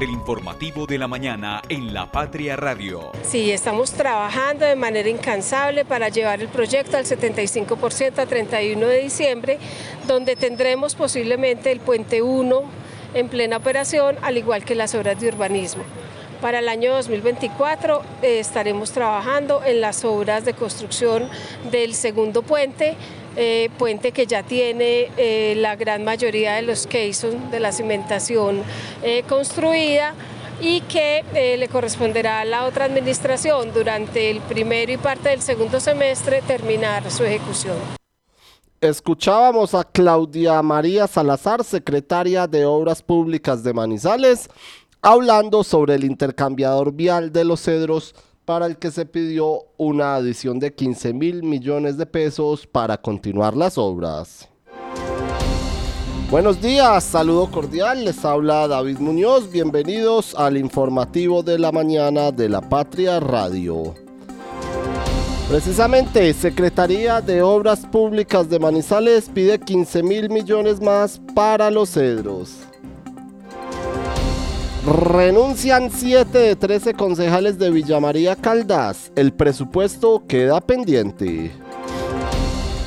El informativo de la mañana en La Patria Radio. Sí, estamos trabajando de manera incansable para llevar el proyecto al 75% a 31 de diciembre, donde tendremos posiblemente el puente 1 en plena operación, al igual que las obras de urbanismo. Para el año 2024 eh, estaremos trabajando en las obras de construcción del segundo puente, eh, puente que ya tiene eh, la gran mayoría de los caissons de la cimentación construida y que le corresponderá a la otra administración durante el primero y parte del segundo semestre terminar su ejecución. Escuchábamos a Claudia María Salazar, secretaria de Obras Públicas de Manizales, hablando sobre el intercambiador vial de los cedros para el que se pidió una adición de 15 mil millones de pesos para continuar las obras. Buenos días, saludo cordial, les habla David Muñoz, bienvenidos al informativo de la mañana de la Patria Radio. Precisamente, Secretaría de Obras Públicas de Manizales pide 15 mil millones más para los cedros. Renuncian 7 de 13 concejales de Villa María Caldas. El presupuesto queda pendiente.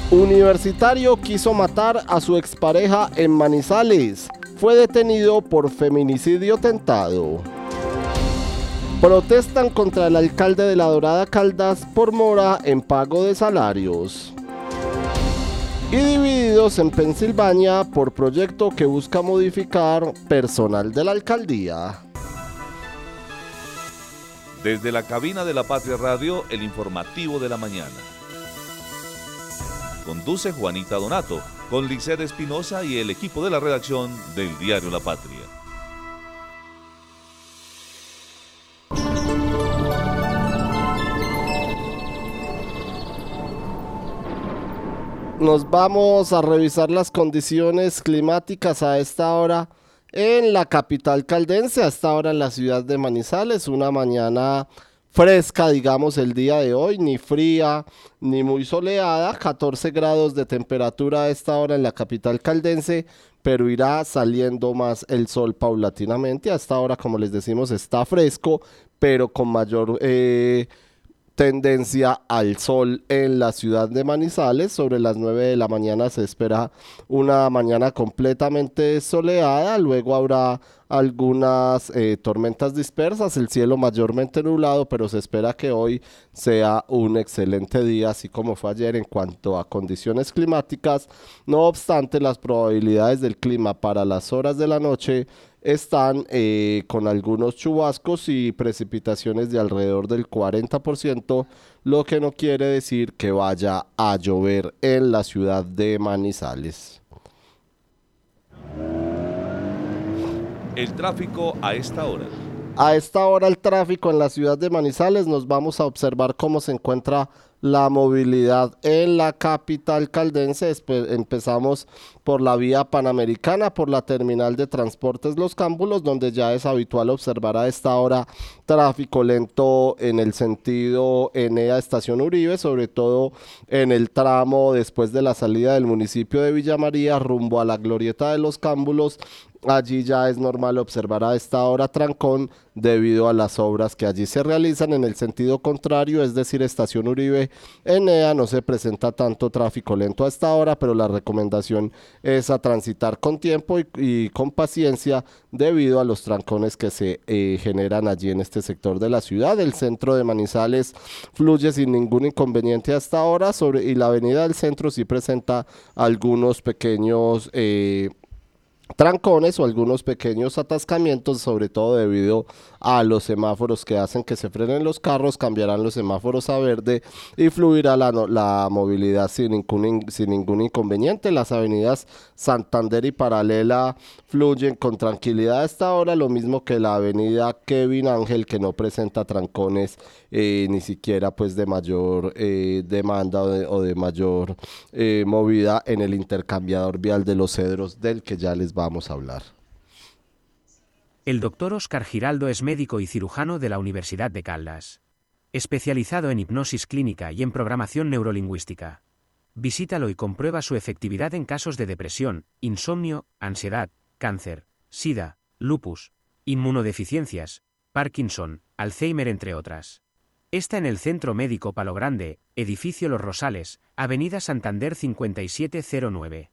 Universitario quiso matar a su expareja en Manizales. Fue detenido por feminicidio tentado. Protestan contra el alcalde de la Dorada Caldas por mora en pago de salarios y divididos en Pensilvania por proyecto que busca modificar personal de la alcaldía. Desde la cabina de la Patria Radio, el informativo de la mañana. Conduce Juanita Donato, con Liced Espinosa y el equipo de la redacción del diario La Patria. Nos vamos a revisar las condiciones climáticas a esta hora en la capital caldense, a esta hora en la ciudad de Manizales, una mañana fresca, digamos, el día de hoy, ni fría ni muy soleada, 14 grados de temperatura a esta hora en la capital caldense, pero irá saliendo más el sol paulatinamente. A esta hora, como les decimos, está fresco, pero con mayor... Eh, tendencia al sol en la ciudad de Manizales. Sobre las 9 de la mañana se espera una mañana completamente soleada. Luego habrá algunas eh, tormentas dispersas, el cielo mayormente nublado, pero se espera que hoy sea un excelente día, así como fue ayer en cuanto a condiciones climáticas. No obstante, las probabilidades del clima para las horas de la noche están eh, con algunos chubascos y precipitaciones de alrededor del 40%, lo que no quiere decir que vaya a llover en la ciudad de Manizales. El tráfico a esta hora. A esta hora el tráfico en la ciudad de Manizales nos vamos a observar cómo se encuentra la movilidad en la capital caldense. Empezamos por la vía panamericana, por la terminal de transportes Los Cámbulos, donde ya es habitual observar a esta hora tráfico lento en el sentido Enea Estación Uribe, sobre todo en el tramo después de la salida del municipio de Villa María rumbo a la glorieta de Los Cámbulos Allí ya es normal observar a esta hora trancón debido a las obras que allí se realizan en el sentido contrario, es decir, estación Uribe Enea no se presenta tanto tráfico lento a esta hora, pero la recomendación es a transitar con tiempo y, con paciencia debido a los trancones que se eh, generan allí en este sector de la ciudad. El centro de Manizales fluye sin ningún inconveniente hasta ahora sobre, y la avenida del centro sí presenta algunos pequeños... Eh, trancones o algunos pequeños atascamientos, sobre todo debido a los semáforos que hacen que se frenen los carros, cambiarán los semáforos a verde y fluirá la, movilidad sin ningún, inconveniente. Las avenidas Santander y Paralela fluyen con tranquilidad a esta hora, lo mismo que la avenida Kevin Ángel que no presenta trancones eh, ni siquiera pues de mayor eh, demanda o de, mayor eh, movida en el intercambiador vial de los cedros del que ya les vamos a hablar. El doctor Oscar Giraldo es médico y cirujano de la Universidad de Caldas, especializado en hipnosis clínica y en programación neurolingüística. Visítalo y comprueba su efectividad en casos de depresión, insomnio, ansiedad, cáncer, sida, lupus, inmunodeficiencias, Parkinson, Alzheimer entre otras. Está en el Centro Médico Palo Grande, Edificio Los Rosales, Avenida Santander 5709.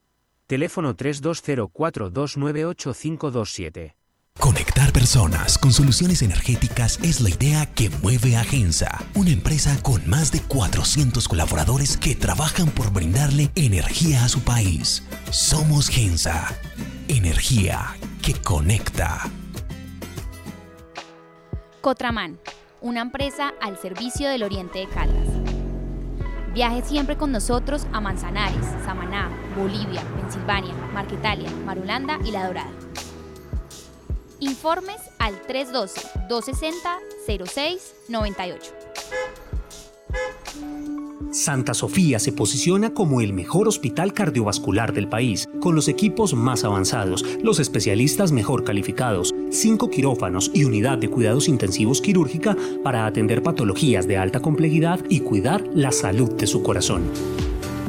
Teléfono 3204298527. Conectar personas con soluciones energéticas es la idea que mueve a Gensa, una empresa con más de 400 colaboradores que trabajan por brindarle energía a su país. Somos Gensa, energía que conecta. Cotraman, una empresa al servicio del Oriente de Caldas. Viaje siempre con nosotros a Manzanares, Samaná, Bolivia, Pensilvania, Marquetalia, Marulanda y La Dorada. Informes al 312-260-0698. Santa Sofía se posiciona como el mejor hospital cardiovascular del país, con los equipos más avanzados, los especialistas mejor calificados, cinco quirófanos y unidad de cuidados intensivos quirúrgica para atender patologías de alta complejidad y cuidar la salud de su corazón.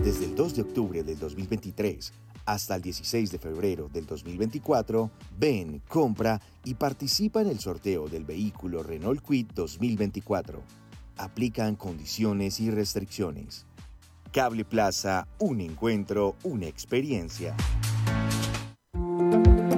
Desde el 2 de octubre del 2023 hasta el 16 de febrero del 2024, ven, compra y participa en el sorteo del vehículo Renault Quid 2024. Aplican condiciones y restricciones. Cable Plaza, un encuentro, una experiencia.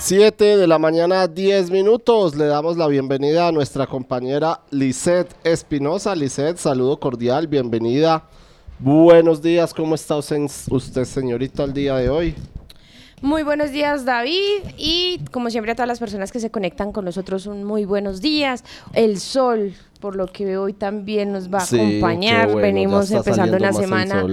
7 de la mañana, 10 minutos. Le damos la bienvenida a nuestra compañera Lisette Espinosa. Lisette, saludo cordial, bienvenida. Buenos días, ¿cómo está usted, señorita, el día de hoy? Muy buenos días, David. Y como siempre, a todas las personas que se conectan con nosotros, un muy buenos días. El sol, por lo que hoy también nos va a acompañar. Venimos empezando una semana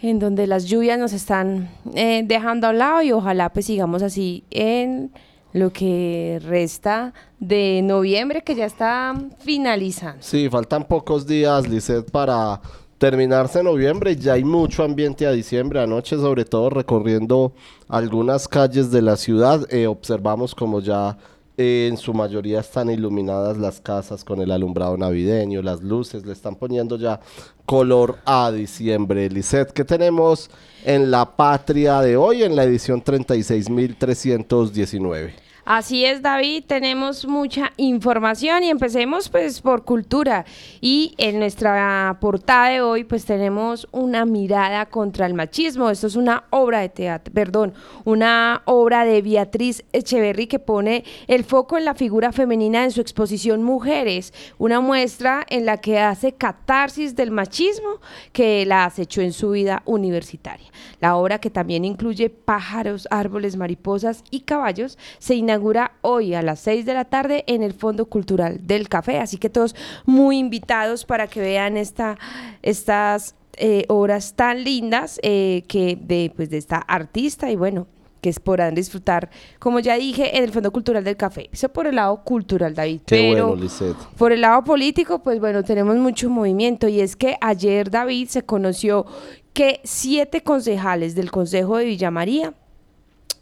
en donde las lluvias nos están eh, dejando a un lado y ojalá pues sigamos así en lo que resta de noviembre que ya está finalizando. Sí, faltan pocos días, Lizeth, para terminarse noviembre. Ya hay mucho ambiente a diciembre. Anoche, sobre todo, recorriendo algunas calles de la ciudad, eh, observamos como ya en su mayoría están iluminadas las casas con el alumbrado navideño, las luces le están poniendo ya color a diciembre. Lisette, ¿qué tenemos en la patria de hoy en la edición 36.319? Así es, David, tenemos mucha información y empecemos pues por cultura. Y en nuestra portada de hoy pues tenemos una mirada contra el machismo. Esto es una obra de teatro, perdón, una obra de Beatriz Echeverry que pone el foco en la figura femenina en su exposición Mujeres, una muestra en la que hace catarsis del machismo que la acechó en su vida universitaria. La obra que también incluye pájaros, árboles, mariposas y caballos se inauguró hoy a las 6 de la tarde en el Fondo Cultural del Café. Así que todos muy invitados para que vean esta, estas eh, obras tan lindas eh, que de, pues, de esta artista y bueno, que podrán disfrutar, como ya dije, en el Fondo Cultural del Café. Eso por el lado cultural, David. Qué Pero bueno, por el lado político, pues bueno, tenemos mucho movimiento y es que ayer, David, se conoció que siete concejales del Consejo de Villa María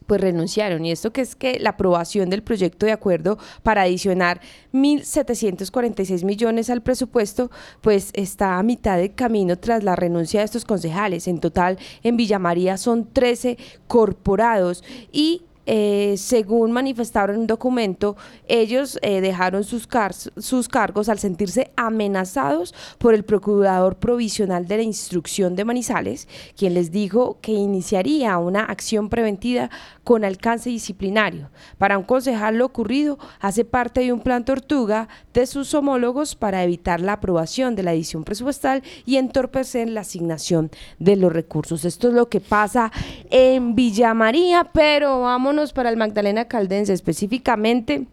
pues renunciaron. Y esto que es que la aprobación del proyecto de acuerdo para adicionar 1.746 millones al presupuesto, pues está a mitad de camino tras la renuncia de estos concejales. En total, en Villa María son 13 corporados y eh, según manifestaron en un documento, ellos eh, dejaron sus, sus cargos al sentirse amenazados por el procurador provisional de la instrucción de Manizales, quien les dijo que iniciaría una acción preventiva con alcance disciplinario. Para un concejal lo ocurrido hace parte de un plan tortuga de sus homólogos para evitar la aprobación de la edición presupuestal y entorpecer la asignación de los recursos. Esto es lo que pasa en Villa María, pero vámonos para el Magdalena Caldense específicamente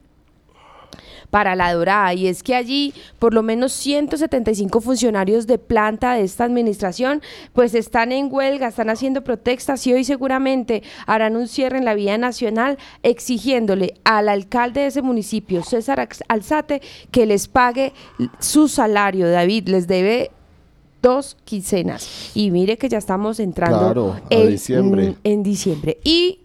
para la Dorada y es que allí por lo menos 175 funcionarios de planta de esta administración pues están en huelga, están haciendo protestas y hoy seguramente harán un cierre en la vía nacional exigiéndole al alcalde de ese municipio, César Alzate, que les pague su salario. David les debe dos quincenas y mire que ya estamos entrando Claro, a en, diciembre. en diciembre y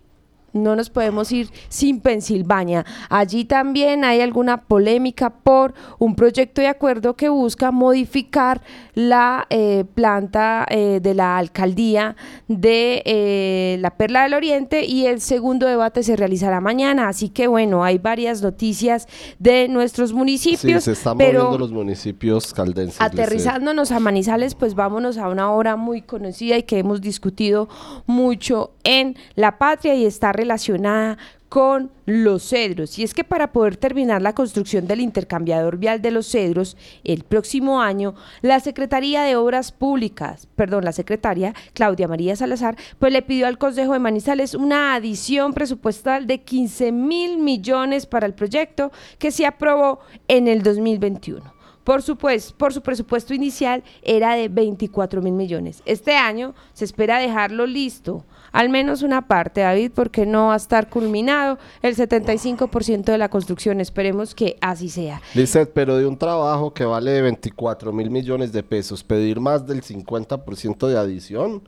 no nos podemos ir sin Pensilvania. Allí también hay alguna polémica por un proyecto de acuerdo que busca modificar la eh, planta eh, de la alcaldía de eh, la Perla del Oriente y el segundo debate se realizará mañana. Así que bueno, hay varias noticias de nuestros Sí, municipios. se están moviendo los municipios caldenses. Aterrizándonos a Manizales, pues vámonos a una obra muy conocida y que hemos discutido mucho en la patria y está relacionada con los cedros. Y es que para poder terminar la construcción del intercambiador vial de los cedros el próximo año, la Secretaría de Obras Públicas, perdón, la secretaria Claudia María Salazar, pues le pidió al Consejo de Manizales una adición presupuestal de 15 mil millones para el proyecto que se aprobó en el 2021. Por supuesto, por su presupuesto inicial era de 24 mil millones. Este año se espera dejarlo listo, al menos una parte, David, porque no va a estar culminado el 75% de la construcción. Esperemos que así sea. Lisette, pero de un trabajo que vale 24 mil millones de pesos, pedir más del 50% de adición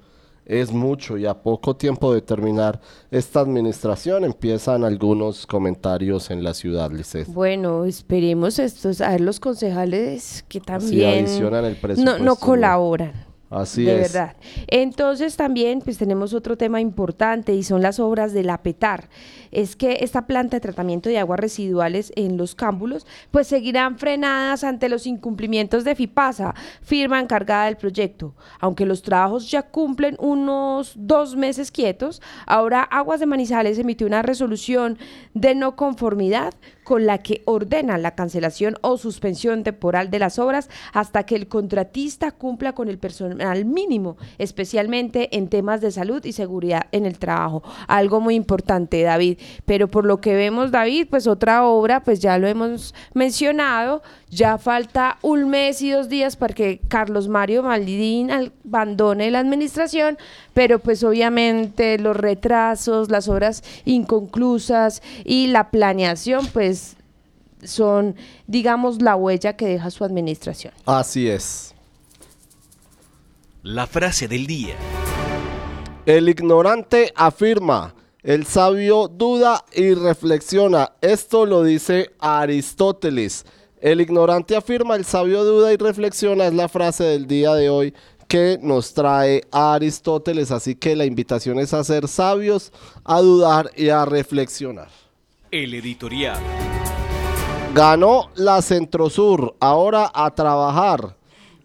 es mucho y a poco tiempo de terminar esta administración empiezan algunos comentarios en la ciudad, Lisette. Bueno, esperemos estos, a ver los concejales que Sí, también adicionan el no, presupuesto. no colaboran. Así de es. verdad. Entonces también pues tenemos otro tema importante y son las obras de la PETAR. Es que esta planta de tratamiento de aguas residuales en los cámbulos pues seguirán frenadas ante los incumplimientos de FIPASA, firma encargada del proyecto. Aunque los trabajos ya cumplen unos dos meses quietos, ahora Aguas de Manizales emitió una resolución de no conformidad con la que ordena la cancelación o suspensión temporal de las obras hasta que el contratista cumpla con el personal mínimo, especialmente en temas de salud y seguridad en el trabajo. Algo muy importante, David. Pero por lo que vemos, David, pues otra obra, pues ya lo hemos mencionado, ya falta un mes y dos días para que Carlos Mario Maldidín abandone la administración, pero pues obviamente los retrasos, las obras inconclusas y la planeación, pues son, digamos, la huella que deja su administración. Así es. La frase del día. El ignorante afirma, el sabio duda y reflexiona. Esto lo dice Aristóteles. El ignorante afirma, el sabio duda y reflexiona es la frase del día de hoy que nos trae Aristóteles. Así que la invitación es a ser sabios, a dudar y a reflexionar. El editorial. Ganó la Centrosur, ahora a trabajar.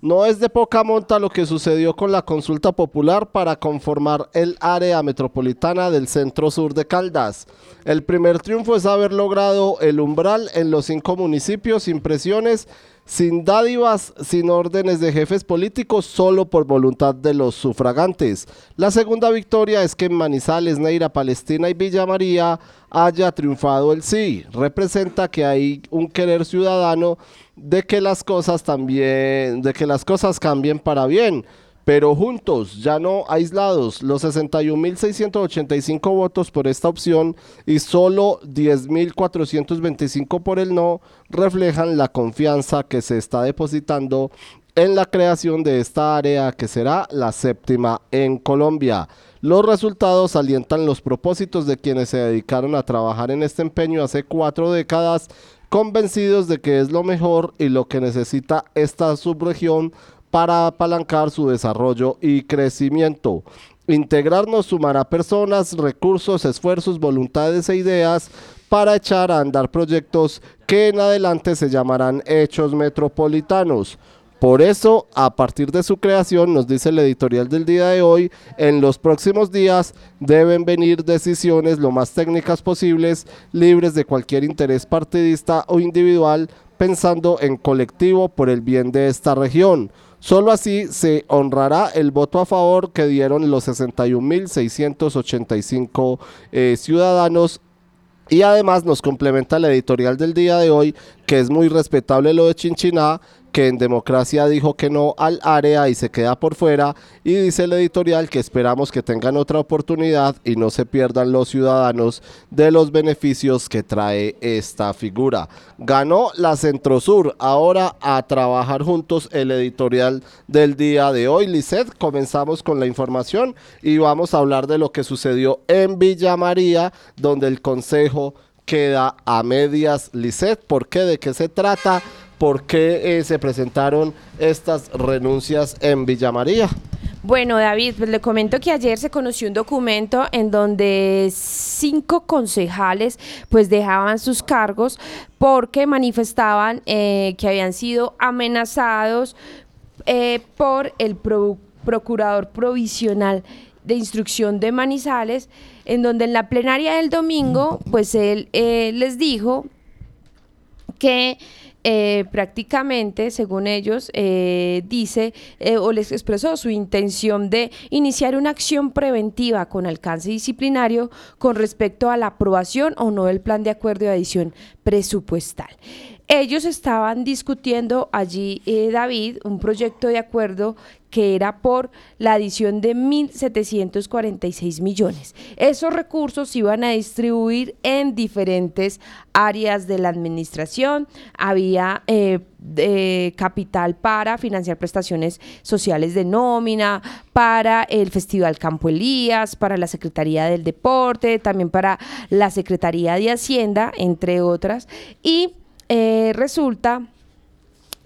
No es de poca monta lo que sucedió con la consulta popular para conformar el área metropolitana del centro sur de Caldas. El primer triunfo es haber logrado el umbral en los cinco municipios sin presiones, sin dádivas, sin órdenes de jefes políticos, solo por voluntad de los sufragantes. La segunda victoria es que en Manizales, Neira, Palestina y Villa María haya triunfado el sí. Representa que hay un querer ciudadano de que las cosas también, de que las cosas cambien para bien. pero juntos, ya no aislados, los 61.685 votos por esta opción y solo 10.425 por el no reflejan la confianza que se está depositando en la creación de esta área que será la séptima en Colombia. Los resultados alientan los propósitos de quienes se dedicaron a trabajar en este empeño hace cuatro décadas, convencidos de que es lo mejor y lo que necesita esta subregión para apalancar su desarrollo y crecimiento. Integrarnos sumará personas, recursos, esfuerzos, voluntades e ideas para echar a andar proyectos que en adelante se llamarán hechos metropolitanos. Por eso, a partir de su creación, nos dice el editorial del día de hoy, en los próximos días deben venir decisiones lo más técnicas posibles, libres de cualquier interés partidista o individual, pensando en colectivo por el bien de esta región. Solo así se honrará el voto a favor que dieron los 61.685 eh, ciudadanos y además nos complementa la editorial del día de hoy, que es muy respetable lo de Chinchiná, que en democracia dijo que no al área y se queda por fuera y dice el editorial que esperamos que tengan otra oportunidad y no se pierdan los ciudadanos de los beneficios que trae esta figura. Ganó la Centrosur, ahora a trabajar juntos el editorial del día de hoy. Lisset, comenzamos con la información y vamos a hablar de lo que sucedió en Villa María, donde el Consejo queda a medias. Lisset, ¿por qué? ¿De qué se trata? Por qué eh, se presentaron estas renuncias en Villa María. Bueno, David, pues le comento que ayer se conoció un documento en donde cinco concejales pues dejaban sus cargos porque manifestaban eh, que habían sido amenazados eh, por el procurador provisional de instrucción de Manizales, en donde en la plenaria del domingo, pues él les dijo que eh, prácticamente, según ellos, eh, dice eh, o les expresó su intención de iniciar una acción preventiva con alcance disciplinario con respecto a la aprobación o no del plan de acuerdo de adición presupuestal. Ellos estaban discutiendo allí, David, un proyecto de acuerdo que era por la adición de 1.746 millones. Esos recursos se iban a distribuir en diferentes áreas de la administración. Había eh, capital para financiar prestaciones sociales de nómina, para el Festival Campo Elías, para la Secretaría del Deporte, también para la Secretaría de Hacienda, entre otras. Y eh, resulta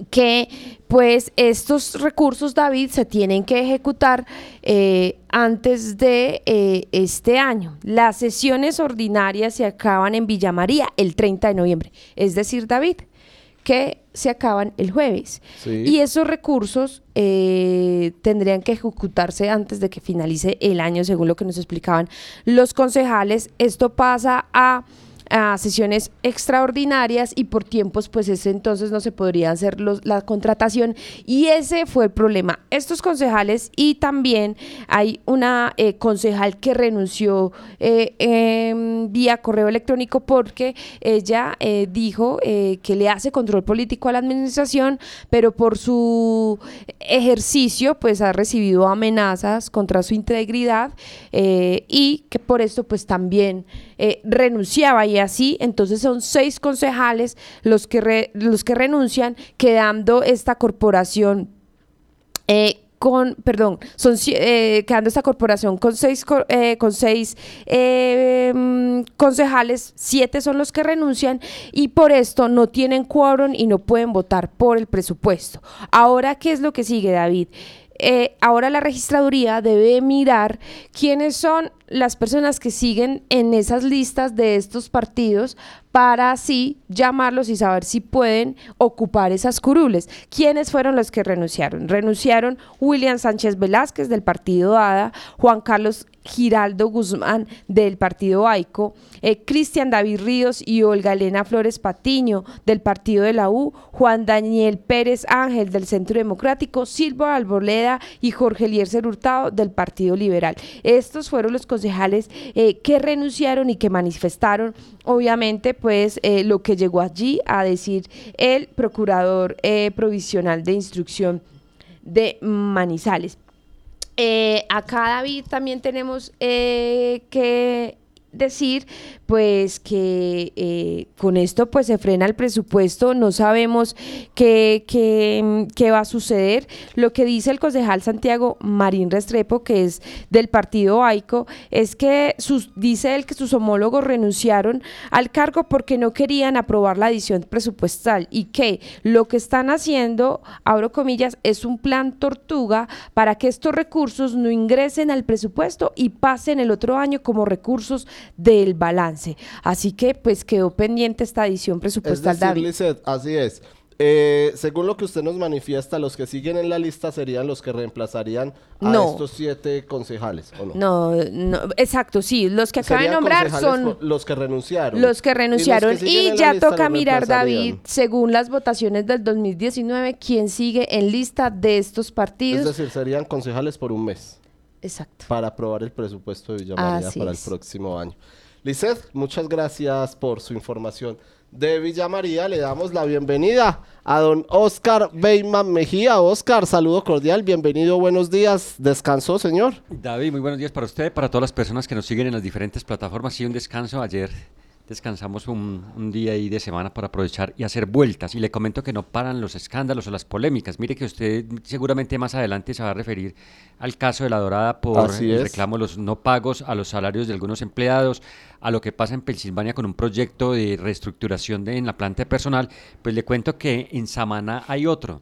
que pues estos recursos, David, se tienen que ejecutar eh, antes de eh, este año. Las sesiones ordinarias se acaban en Villa María el 30 de noviembre, es decir, David, que se acaban el jueves. Y esos recursos eh, tendrían que ejecutarse antes de que finalice el año, según lo que nos explicaban los concejales. Esto pasa a a sesiones extraordinarias y por tiempos pues ese entonces no se podría hacer los, la contratación y ese fue el problema. Estos concejales y también hay una eh, concejal que renunció eh, vía correo electrónico porque ella eh, dijo que le hace control político a la administración, pero por su ejercicio pues ha recibido amenazas contra su integridad y que por esto pues también renunciaba y así, entonces son seis concejales los que, los que renuncian, quedando esta corporación eh, con, perdón, son eh, quedando esta corporación con seis, eh, con seis mm, concejales, siete son los que renuncian y por esto no tienen quórum y no pueden votar por el presupuesto. Ahora, ¿qué es lo que sigue, David? Ahora la registraduría debe mirar quiénes son las personas que siguen en esas listas de estos partidos para así llamarlos y saber si pueden ocupar esas curules. ¿Quiénes fueron los que renunciaron? Renunciaron William Sánchez Velázquez del partido ADA, Juan Carlos Giraldo Guzmán del partido AICO, eh, Cristian David Ríos y Olga Elena Flores Patiño del partido de la U, Juan Daniel Pérez Ángel del Centro Democrático, Silva Alboleda y Jorge Eliezer Hurtado del Partido Liberal. Estos fueron los concejales eh, que renunciaron y que manifestaron, obviamente, pues eh, lo que llegó allí a decir el procurador provisional de instrucción de Manizales. Eh, acá, David, también tenemos eh, que decir pues que eh, con esto pues se frena el presupuesto, no sabemos qué, qué, qué, va a suceder. Lo que dice el concejal Santiago Marín Restrepo, que es del partido AICO, es que sus, dice él que sus homólogos renunciaron al cargo porque no querían aprobar la adición presupuestal y que lo que están haciendo, abro comillas, es un plan tortuga para que estos recursos no ingresen al presupuesto y pasen el otro año como recursos del balance. Así que pues quedó pendiente esta edición presupuestal. Es decir, Lizeth, así es. Eh, según lo que usted nos manifiesta, los que siguen en la lista serían los que reemplazarían a estos siete concejales, ¿o no? No, no exacto, sí. Los que acaba de nombrar son los que renunciaron. Los que renunciaron. Y, ya toca mirar, David, según las votaciones del 2019, quién sigue en lista de estos partidos. Es decir, serían concejales por un mes. Exacto. Para aprobar el presupuesto de Villa María para el próximo año. Lizeth, muchas gracias por su información. De Villa María le damos la bienvenida a don Oscar Beyman Mejía. Oscar, saludo cordial, bienvenido, buenos días. ¿Descansó, señor? David, muy buenos días para usted, para todas las personas que nos siguen en las diferentes plataformas. Sí, un descanso ayer descansamos un, día ahí de semana para aprovechar y hacer vueltas. Y le comento que no paran los escándalos o las polémicas. Mire que usted seguramente más adelante se va a referir al caso de la Dorada por el reclamo de los no pagos a los salarios de algunos empleados, a lo que pasa en Pensilvania con un proyecto de reestructuración de, en la planta de personal. Pues le cuento que en Samaná hay otro.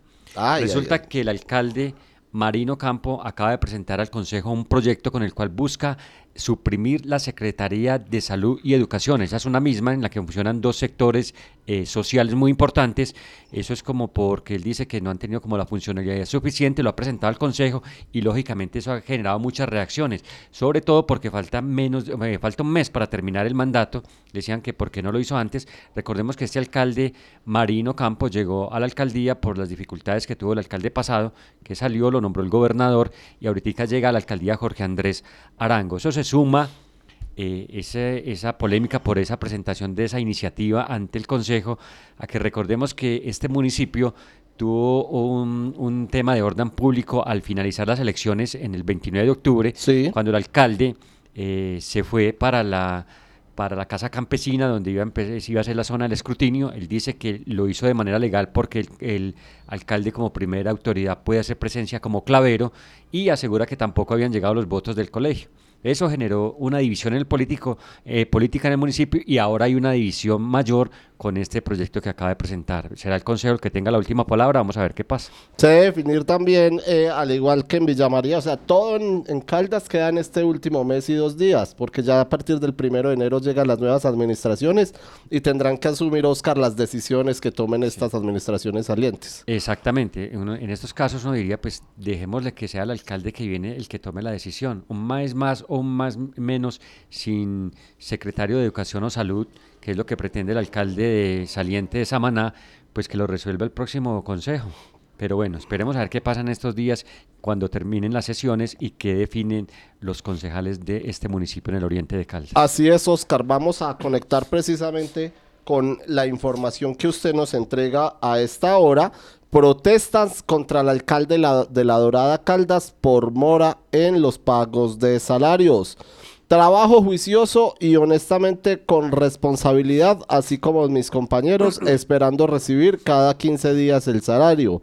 Resulta que el alcalde Marino Campo acaba de presentar al Consejo un proyecto con el cual busca suprimir la Secretaría de Salud y Educación. Esa es una misma en la que funcionan dos sectores eh, sociales muy importantes. Eso es como porque él dice que no han tenido como la funcionalidad suficiente, lo ha presentado al Consejo y lógicamente eso ha generado muchas reacciones, sobre todo porque falta menos, eh, falta un mes para terminar el mandato. Decían que por qué no lo hizo antes. Recordemos que este alcalde Marino Campos llegó a la alcaldía por las dificultades que tuvo el alcalde pasado, que salió, lo nombró el gobernador y ahorita llega a la alcaldía Jorge Andrés Arango. Eso se suma eh, esa polémica por esa presentación de esa iniciativa ante el Consejo, a que recordemos que este municipio tuvo un, tema de orden público al finalizar las elecciones en el 29 de octubre, cuando el alcalde eh, se fue para la para la casa campesina donde iba a, iba a ser la zona del escrutinio. Él dice que lo hizo de manera legal porque el, el, alcalde como primera autoridad puede hacer presencia como clavero y asegura que tampoco habían llegado los votos del colegio. Eso generó una división en el político, eh, política en el municipio y ahora hay una división mayor con este proyecto que acaba de presentar. Será el Consejo el que tenga la última palabra, vamos a ver qué pasa. Se debe definir también, eh, al igual que en Villa María, o sea, todo en, Caldas queda en este último mes y dos días, porque ya a partir del primero de enero llegan las nuevas administraciones y tendrán que asumir, Oscar, las decisiones que tomen estas administraciones salientes. Exactamente, en estos casos uno diría, pues dejémosle que sea el alcalde que viene el que tome la decisión, un mes más o más menos sin secretario de Educación o Salud que es lo que pretende el alcalde saliente de Samaná, pues que lo resuelva el próximo consejo. Pero bueno, esperemos a ver qué pasa en estos días cuando terminen las sesiones y qué definen los concejales de este municipio en el oriente de Caldas. Así es, Oscar. Vamos a conectar precisamente con la información que usted nos entrega a esta hora. Protestas contra el alcalde de la, de la Dorada Caldas por mora en los pagos de salarios. Trabajo juicioso y honestamente con responsabilidad, así como mis compañeros, esperando recibir cada 15 días el salario.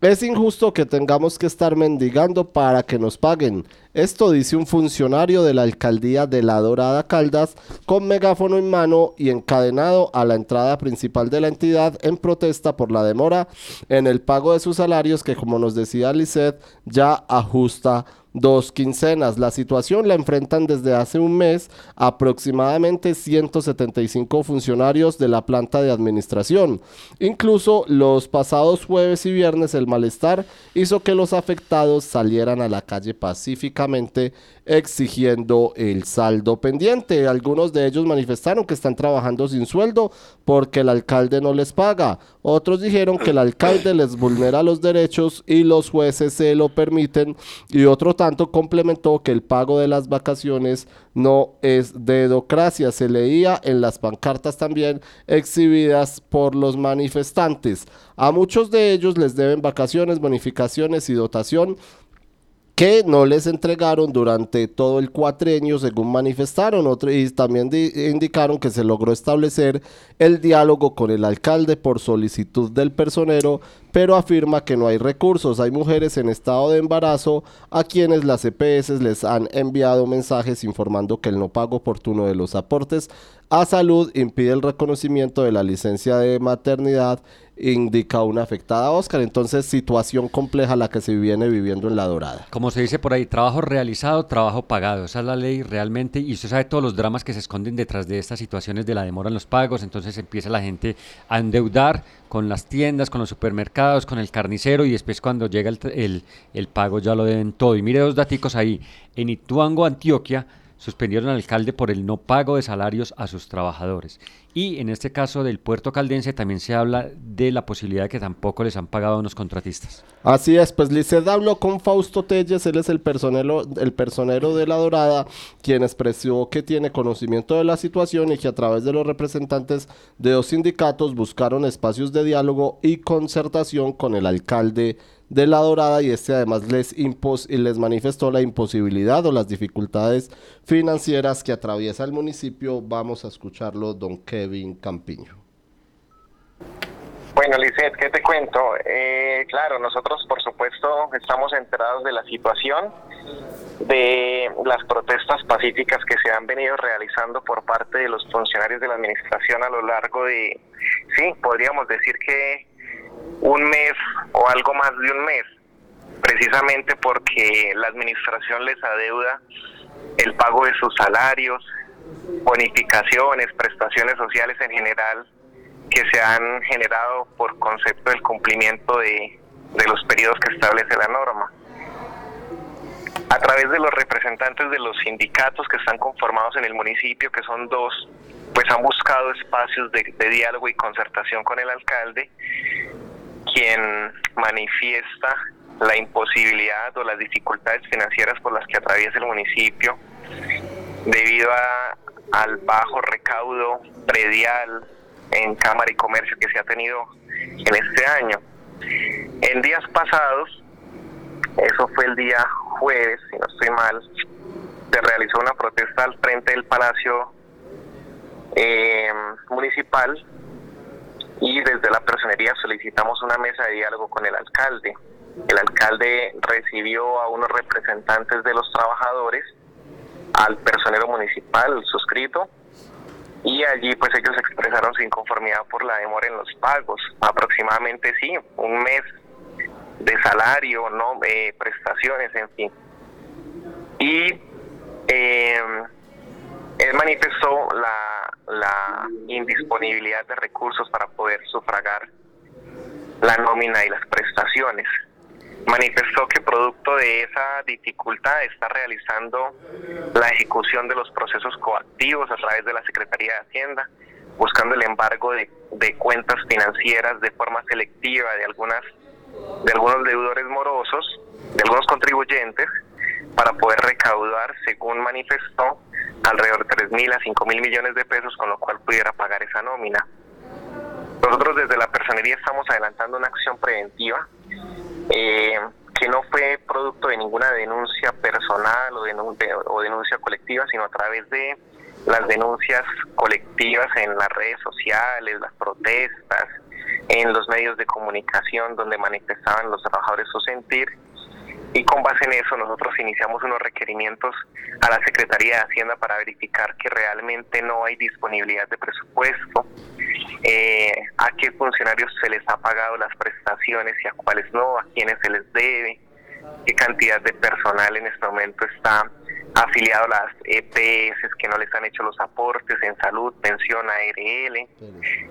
Es injusto que tengamos que estar mendigando para que nos paguen. Esto dice un funcionario de la alcaldía de La Dorada Caldas con megáfono en mano y encadenado a la entrada principal de la entidad en protesta por la demora en el pago de sus salarios que como nos decía Lisset ya ajusta dos quincenas. La situación la enfrentan desde hace un mes aproximadamente 175 funcionarios de la planta de administración. Incluso los pasados jueves y viernes el malestar hizo que los afectados salieran a la calle pacíficamente exigiendo el saldo pendiente. Algunos de ellos manifestaron que están trabajando sin sueldo porque el alcalde no les paga. Otros dijeron que el alcalde les vulnera los derechos y los jueces se lo permiten. Y otro tanto complementó que el pago de las vacaciones no es dedocracia. Se leía en las pancartas también exhibidas por los manifestantes. A muchos de ellos les deben vacaciones, bonificaciones y dotación que no les entregaron durante todo el cuatrenio, según manifestaron. Otro, y también indicaron que se logró establecer el diálogo con el alcalde por solicitud del personero, pero afirma que no hay recursos. Hay mujeres en estado de embarazo a quienes las EPS les han enviado mensajes informando que el no pago oportuno de los aportes a salud impide el reconocimiento de la licencia de maternidad indica una afectada Oscar. Entonces, situación compleja la que se viene viviendo en La Dorada. Como se dice por ahí, trabajo realizado, trabajo pagado. Esa es la ley realmente. Y usted sabe todos los dramas que se esconden detrás de estas situaciones de la demora en los pagos. Entonces empieza la gente a endeudar con las tiendas, con los supermercados, con el carnicero y después cuando llega el, el, pago ya lo deben todo. Y mire dos daticos ahí. En Ituango, Antioquia, suspendieron al alcalde por el no pago de salarios a sus trabajadores. Y en este caso del puerto caldense también se habla de la posibilidad de que tampoco les han pagado a unos contratistas. Así es, pues Liced habló con Fausto Telles, él es el personero, el personero de La Dorada, quien expresó que tiene conocimiento de la situación y que a través de los representantes de dos sindicatos buscaron espacios de diálogo y concertación con el alcalde de La Dorada y este además les, impos y les manifestó la imposibilidad o las dificultades financieras que atraviesa el municipio. Vamos a escucharlo, don Kevin Campiño. Bueno, Lizeth, ¿qué te cuento? Eh, claro, nosotros por supuesto estamos enterados de la situación, de las protestas pacíficas que se han venido realizando por parte de los funcionarios de la administración a lo largo de, sí, podríamos decir que un mes o algo más de un mes, precisamente porque la administración les adeuda el pago de sus salarios, bonificaciones, prestaciones sociales en general que se han generado por concepto del cumplimiento de, de los periodos que establece la norma. A través de los representantes de los sindicatos que están conformados en el municipio, que son dos, pues han buscado espacios de, de diálogo y concertación con el alcalde quien manifiesta la imposibilidad o las dificultades financieras por las que atraviesa el municipio debido al bajo recaudo predial en Cámara y Comercio que se ha tenido en este año. En días pasados, eso fue el día jueves, si no estoy mal, se realizó una protesta al frente del Palacio eh, Municipal y desde la personería solicitamos una mesa de diálogo con el alcalde. El alcalde recibió a unos representantes de los trabajadores, al personero municipal suscrito, y allí pues ellos expresaron su inconformidad por la demora en los pagos, aproximadamente sí, un mes de salario, no eh, prestaciones, en fin. Y eh, él manifestó la, la indisponibilidad de recursos para poder sufragar la nómina y las prestaciones. Manifestó que producto de esa dificultad está realizando la ejecución de los procesos coactivos a través de la Secretaría de Hacienda, buscando el embargo de, de cuentas financieras de forma selectiva de algunas de algunos deudores morosos, de algunos contribuyentes, para poder recaudar, según manifestó, alrededor de 3 mil a 5 mil millones de pesos, con lo cual pudiera pagar esa nómina. Nosotros desde la personería estamos adelantando una acción preventiva eh, que no fue producto de ninguna denuncia personal o, o denuncia colectiva, sino a través de las denuncias colectivas en las redes sociales, las protestas, en los medios de comunicación donde manifestaban los trabajadores su sentir y con base en eso nosotros iniciamos unos requerimientos a la Secretaría de Hacienda para verificar que realmente no hay disponibilidad de presupuesto, eh, a qué funcionarios se les ha pagado las prestaciones y a cuáles no, a quiénes se les debe, qué cantidad de personal en este momento está afiliado a las EPS que no les han hecho los aportes en salud, pensión, ARL.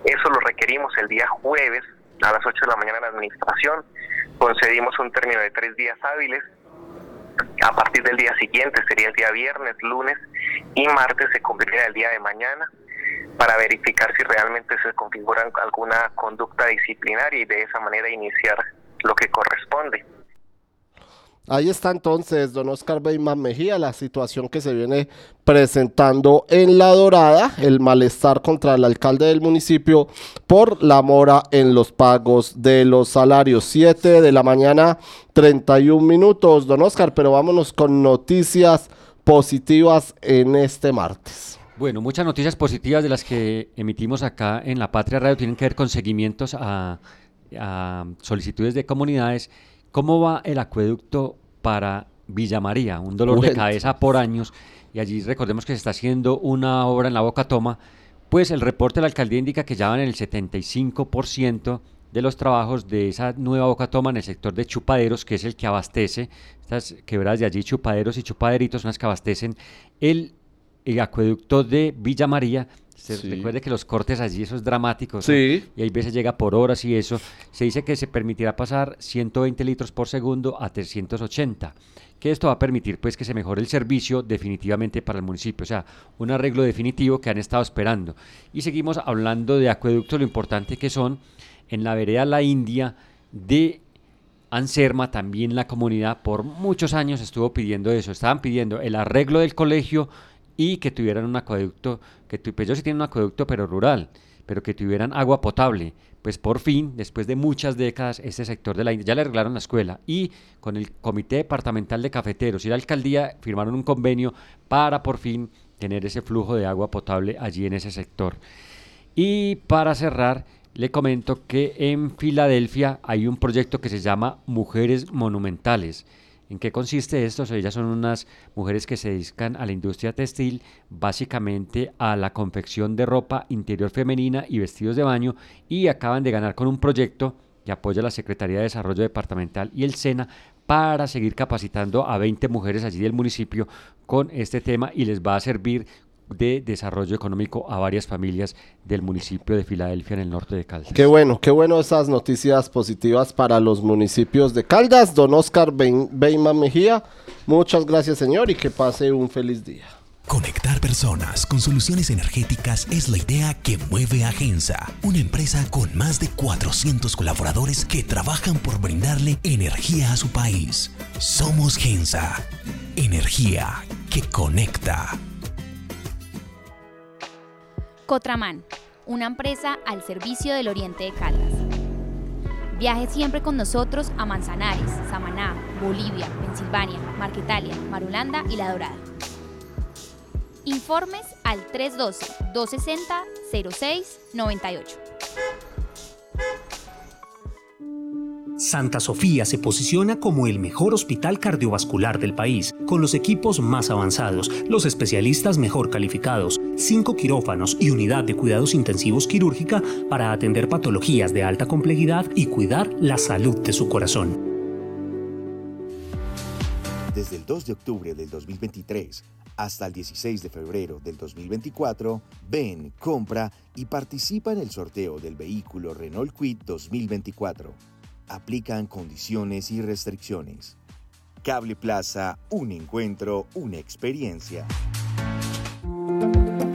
Eso lo requerimos el día jueves a las 8 de la mañana en la administración concedimos un término de tres días hábiles. A partir del día siguiente, sería el día viernes, lunes y martes, se cumpliría el día de mañana para verificar si realmente se configura alguna conducta disciplinaria y de esa manera iniciar lo que corresponde. Ahí está entonces don Oscar Beyman Mejía, la situación que se viene presentando en La Dorada, el malestar contra el alcalde del municipio por la mora en los pagos de los salarios. 7 de la mañana, 31 minutos, don Oscar, pero vámonos con noticias positivas en este martes. Bueno, muchas noticias positivas de las que emitimos acá en La Patria Radio tienen que ver con seguimientos a, a solicitudes de comunidades ¿Cómo va el acueducto para Villa María? Un dolor de cabeza por años. Y allí recordemos que se está haciendo una obra en la Boca Toma. Pues el reporte de la alcaldía indica que ya van en el 75% de los trabajos de esa nueva Boca Toma en el sector de chupaderos, que es el que abastece, estas quebradas de allí, chupaderos y chupaderitos, son las que abastecen el, el acueducto de Villa María se recuerde que los cortes allí, eso es dramático. Y hay veces llega por horas y eso. Se dice que se permitirá pasar 120 litros por segundo a 380. Que esto va a permitir pues que se mejore el servicio definitivamente para el municipio. O sea, un arreglo definitivo que han estado esperando. Y seguimos hablando de acueductos, lo importante que son en la vereda La India de Anserma, también la comunidad por muchos años estuvo pidiendo eso. Estaban pidiendo el arreglo del colegio y que tuvieran un acueducto, que tu, pues sí tienen un acueducto pero rural, pero que tuvieran agua potable. Pues por fin, después de muchas décadas, este sector de la India ya le arreglaron la escuela y con el Comité Departamental de Cafeteros y la alcaldía firmaron un convenio para por fin tener ese flujo de agua potable allí en ese sector. Y para cerrar, le comento que en Filadelfia hay un proyecto que se llama Mujeres Monumentales ¿En qué consiste esto? ellas son unas mujeres que se dedican a la industria textil, básicamente a la confección de ropa interior femenina y vestidos de baño, y acaban de ganar con un proyecto que apoya la Secretaría de Desarrollo Departamental y el SENA para seguir capacitando a 20 mujeres allí del municipio con este tema y les va a servir de desarrollo económico a varias familias del municipio de Filadelfia en el norte de Caldas. Qué bueno, qué bueno esas noticias positivas para los municipios de Caldas. Don Oscar Beyman Mejía, muchas gracias señor y que pase un feliz día. Conectar personas con soluciones energéticas es la idea que mueve a Gensa, una empresa con más de 400 colaboradores que trabajan por brindarle energía a su país. Somos Gensa, energía que conecta. Cotraman, una empresa al servicio del Oriente de Caldas. Viaje siempre con nosotros a Manzanares, Samaná, Bolivia, Pensilvania, Marquetalia, Marulanda y La Dorada. Informes al 312-260-0698. Santa Sofía se posiciona como el mejor hospital cardiovascular del país, con los equipos más avanzados, los especialistas mejor calificados, cinco quirófanos y unidad de cuidados intensivos quirúrgica para atender patologías de alta complejidad y cuidar la salud de su corazón. Desde el 2 de octubre del 2023 hasta el 16 de febrero del 2024, ven, compra y participa en el sorteo del vehículo Renault Quid 2024 aplican condiciones y restricciones. Cable Plaza, un encuentro, una experiencia.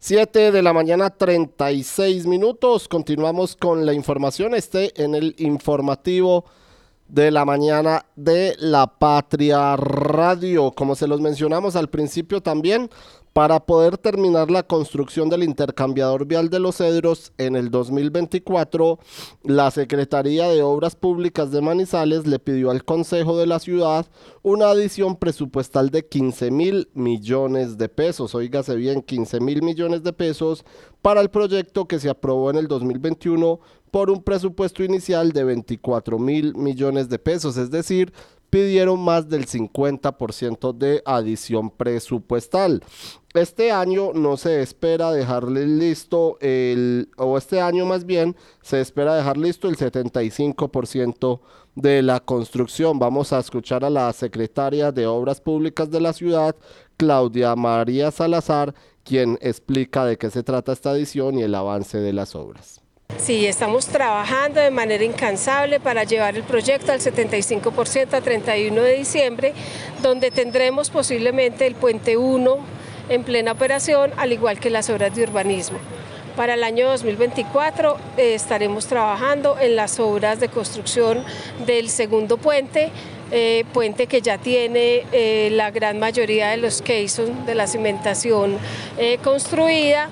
7 de la mañana 36 minutos. Continuamos con la información. Este en el informativo de la mañana de la Patria Radio. Como se los mencionamos al principio también, Para poder terminar la construcción del intercambiador vial de los Cedros en el 2024, la Secretaría de Obras Públicas de Manizales le pidió al Consejo de la Ciudad una adición presupuestal de 15 mil millones de pesos. Óigase bien, 15 mil millones de pesos para el proyecto que se aprobó en el 2021 por un presupuesto inicial de 24 mil millones de pesos, es decir, pidieron más del 50% de adición presupuestal. Este año no se espera dejarle listo el, o este año más bien, se espera dejar listo el 75% de la construcción. Vamos a escuchar a la secretaria de Obras Públicas de la ciudad, Claudia María Salazar, quien explica de qué se trata esta edición y el avance de las obras. Sí, estamos trabajando de manera incansable para llevar el proyecto al 75% a 31 de diciembre, donde tendremos posiblemente el puente 1 en plena operación, al igual que las obras de urbanismo. Para el año 2024 eh, estaremos trabajando en las obras de construcción del segundo puente, eh, puente que ya tiene eh, la gran mayoría de los caissons de la cimentación construida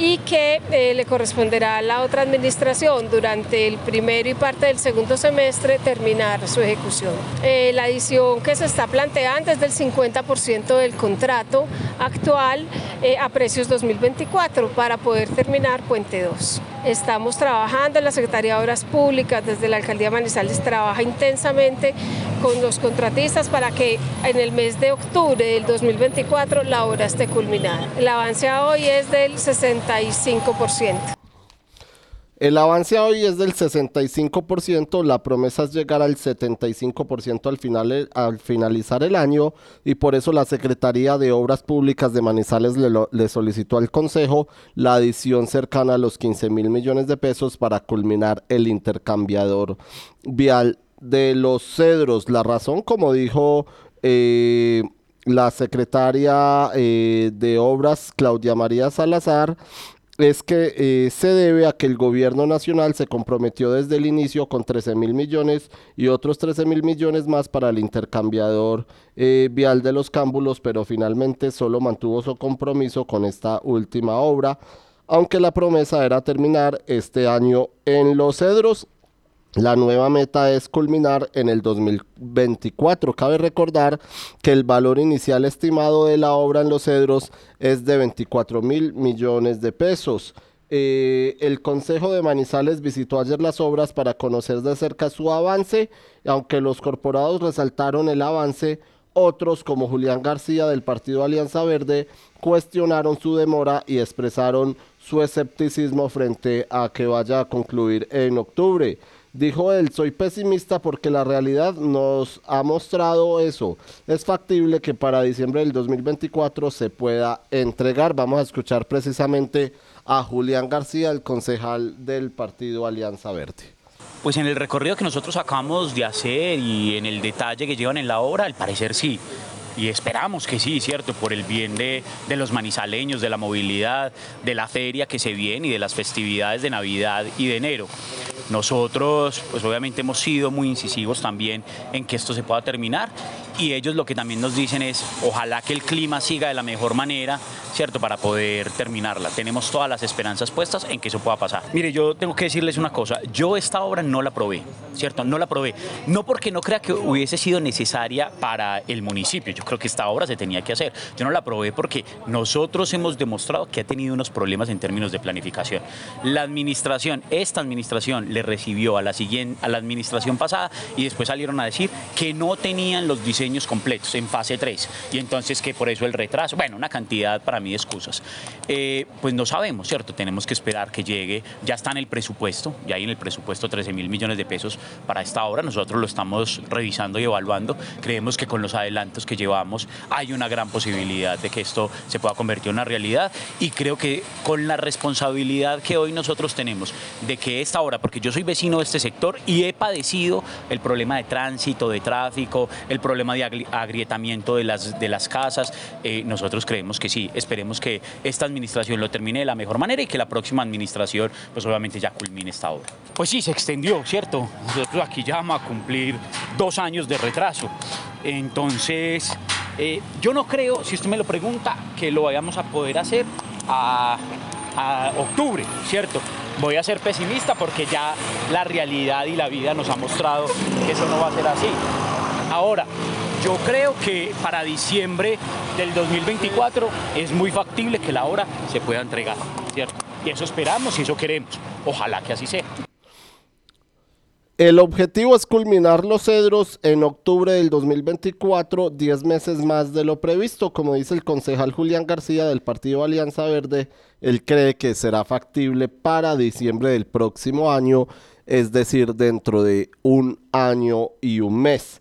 y que eh, le corresponderá a la otra administración durante el primero y parte del segundo semestre terminar su ejecución. Eh, la adición que se está planteando es del 50% del contrato actual eh, a precios 2024 para poder terminar Puente 2. Estamos trabajando en la Secretaría de Obras Públicas, desde la Alcaldía Manizales trabaja intensamente con los contratistas para que en el mes de octubre del 2024 la obra esté culminada. El avance hoy es del 65%. El avance hoy es del 65%, la promesa es llegar al 75% al, final, al finalizar el año y por eso la Secretaría de Obras Públicas de Manizales le, solicitó al Consejo la adición cercana a los 15 mil millones de pesos para culminar el intercambiador vial de los cedros. La razón, como dijo... Eh, la secretaria eh, de Obras, Claudia María Salazar, es que eh, se debe a que el gobierno nacional se comprometió desde el inicio con 13 mil millones y otros 13 mil millones más para el intercambiador eh, vial de los cámbulos, pero finalmente solo mantuvo su compromiso con esta última obra, aunque la promesa era terminar este año en Los Cedros la nueva meta es culminar en el 2024. Cabe recordar que el valor inicial estimado de la obra en Los Cedros es de 24 mil millones de pesos. Eh, el Consejo de Manizales visitó ayer las obras para conocer de cerca su avance, aunque los corporados resaltaron el avance, otros como Julián García del Partido Alianza Verde cuestionaron su demora y expresaron su escepticismo frente a que vaya a concluir en octubre. Dijo él, soy pesimista porque la realidad nos ha mostrado eso. Es factible que para diciembre del 2024 se pueda entregar. Vamos a escuchar precisamente a Julián García, el concejal del partido Alianza Verde. Pues en el recorrido que nosotros acabamos de hacer y en el detalle que llevan en la obra, al parecer sí y esperamos que sí, ¿cierto? Por el bien de, de, los manizaleños, de la movilidad, de la feria que se viene y de las festividades de Navidad y de enero. Nosotros, pues obviamente hemos sido muy incisivos también en que esto se pueda terminar y ellos lo que también nos dicen es ojalá que el clima siga de la mejor manera, ¿cierto? Para poder terminarla. Tenemos todas las esperanzas puestas en que eso pueda pasar. Mire, yo tengo que decirles una cosa, yo esta obra no la probé, ¿cierto? No la probé, no porque no crea que hubiese sido necesaria para el municipio, yo creo que esta obra se tenía que hacer. Yo no la probé porque nosotros hemos demostrado que ha tenido unos problemas en términos de planificación. La administración, esta administración le recibió a la siguiente a la administración pasada y después salieron a decir que no tenían los diseños completos en fase 3 y entonces que por eso el retraso, bueno, una cantidad para mí de excusas. Eh, pues no sabemos, ¿cierto? Tenemos que esperar que llegue, ya está en el presupuesto, ya hay en el presupuesto 13 mil millones de pesos para esta obra, nosotros lo estamos revisando y evaluando, creemos que con los adelantos que llevamos hay una gran posibilidad de que esto se pueda convertir en una realidad. Y creo que con la responsabilidad que hoy nosotros tenemos de que esta obra, porque yo soy vecino de este sector y he padecido el problema de tránsito, de tráfico, el problema de agrietamiento de las, de las casas. Eh, nosotros creemos que sí, esperemos que esta administración lo termine de la mejor manera y que la próxima administración, pues obviamente ya culmine esta obra. Pues sí, se extendió, ¿cierto? Nosotros aquí ya vamos a cumplir dos años de retraso. Entonces, Eh, yo no creo, si usted me lo pregunta, que lo vayamos a poder hacer a octubre, ¿cierto? Voy a ser pesimista porque ya la realidad y la vida nos ha mostrado que eso no va a ser así. Ahora, yo creo que para diciembre del 2024 es muy factible que la obra se pueda entregar, ¿cierto? Y eso esperamos y eso queremos. Ojalá que así sea. El objetivo es culminar los cedros en octubre del 2024, 10 meses más de lo previsto. Como dice el concejal Julián García del Partido Alianza Verde, él cree que será factible para diciembre del próximo año, es decir, dentro de un año y un mes.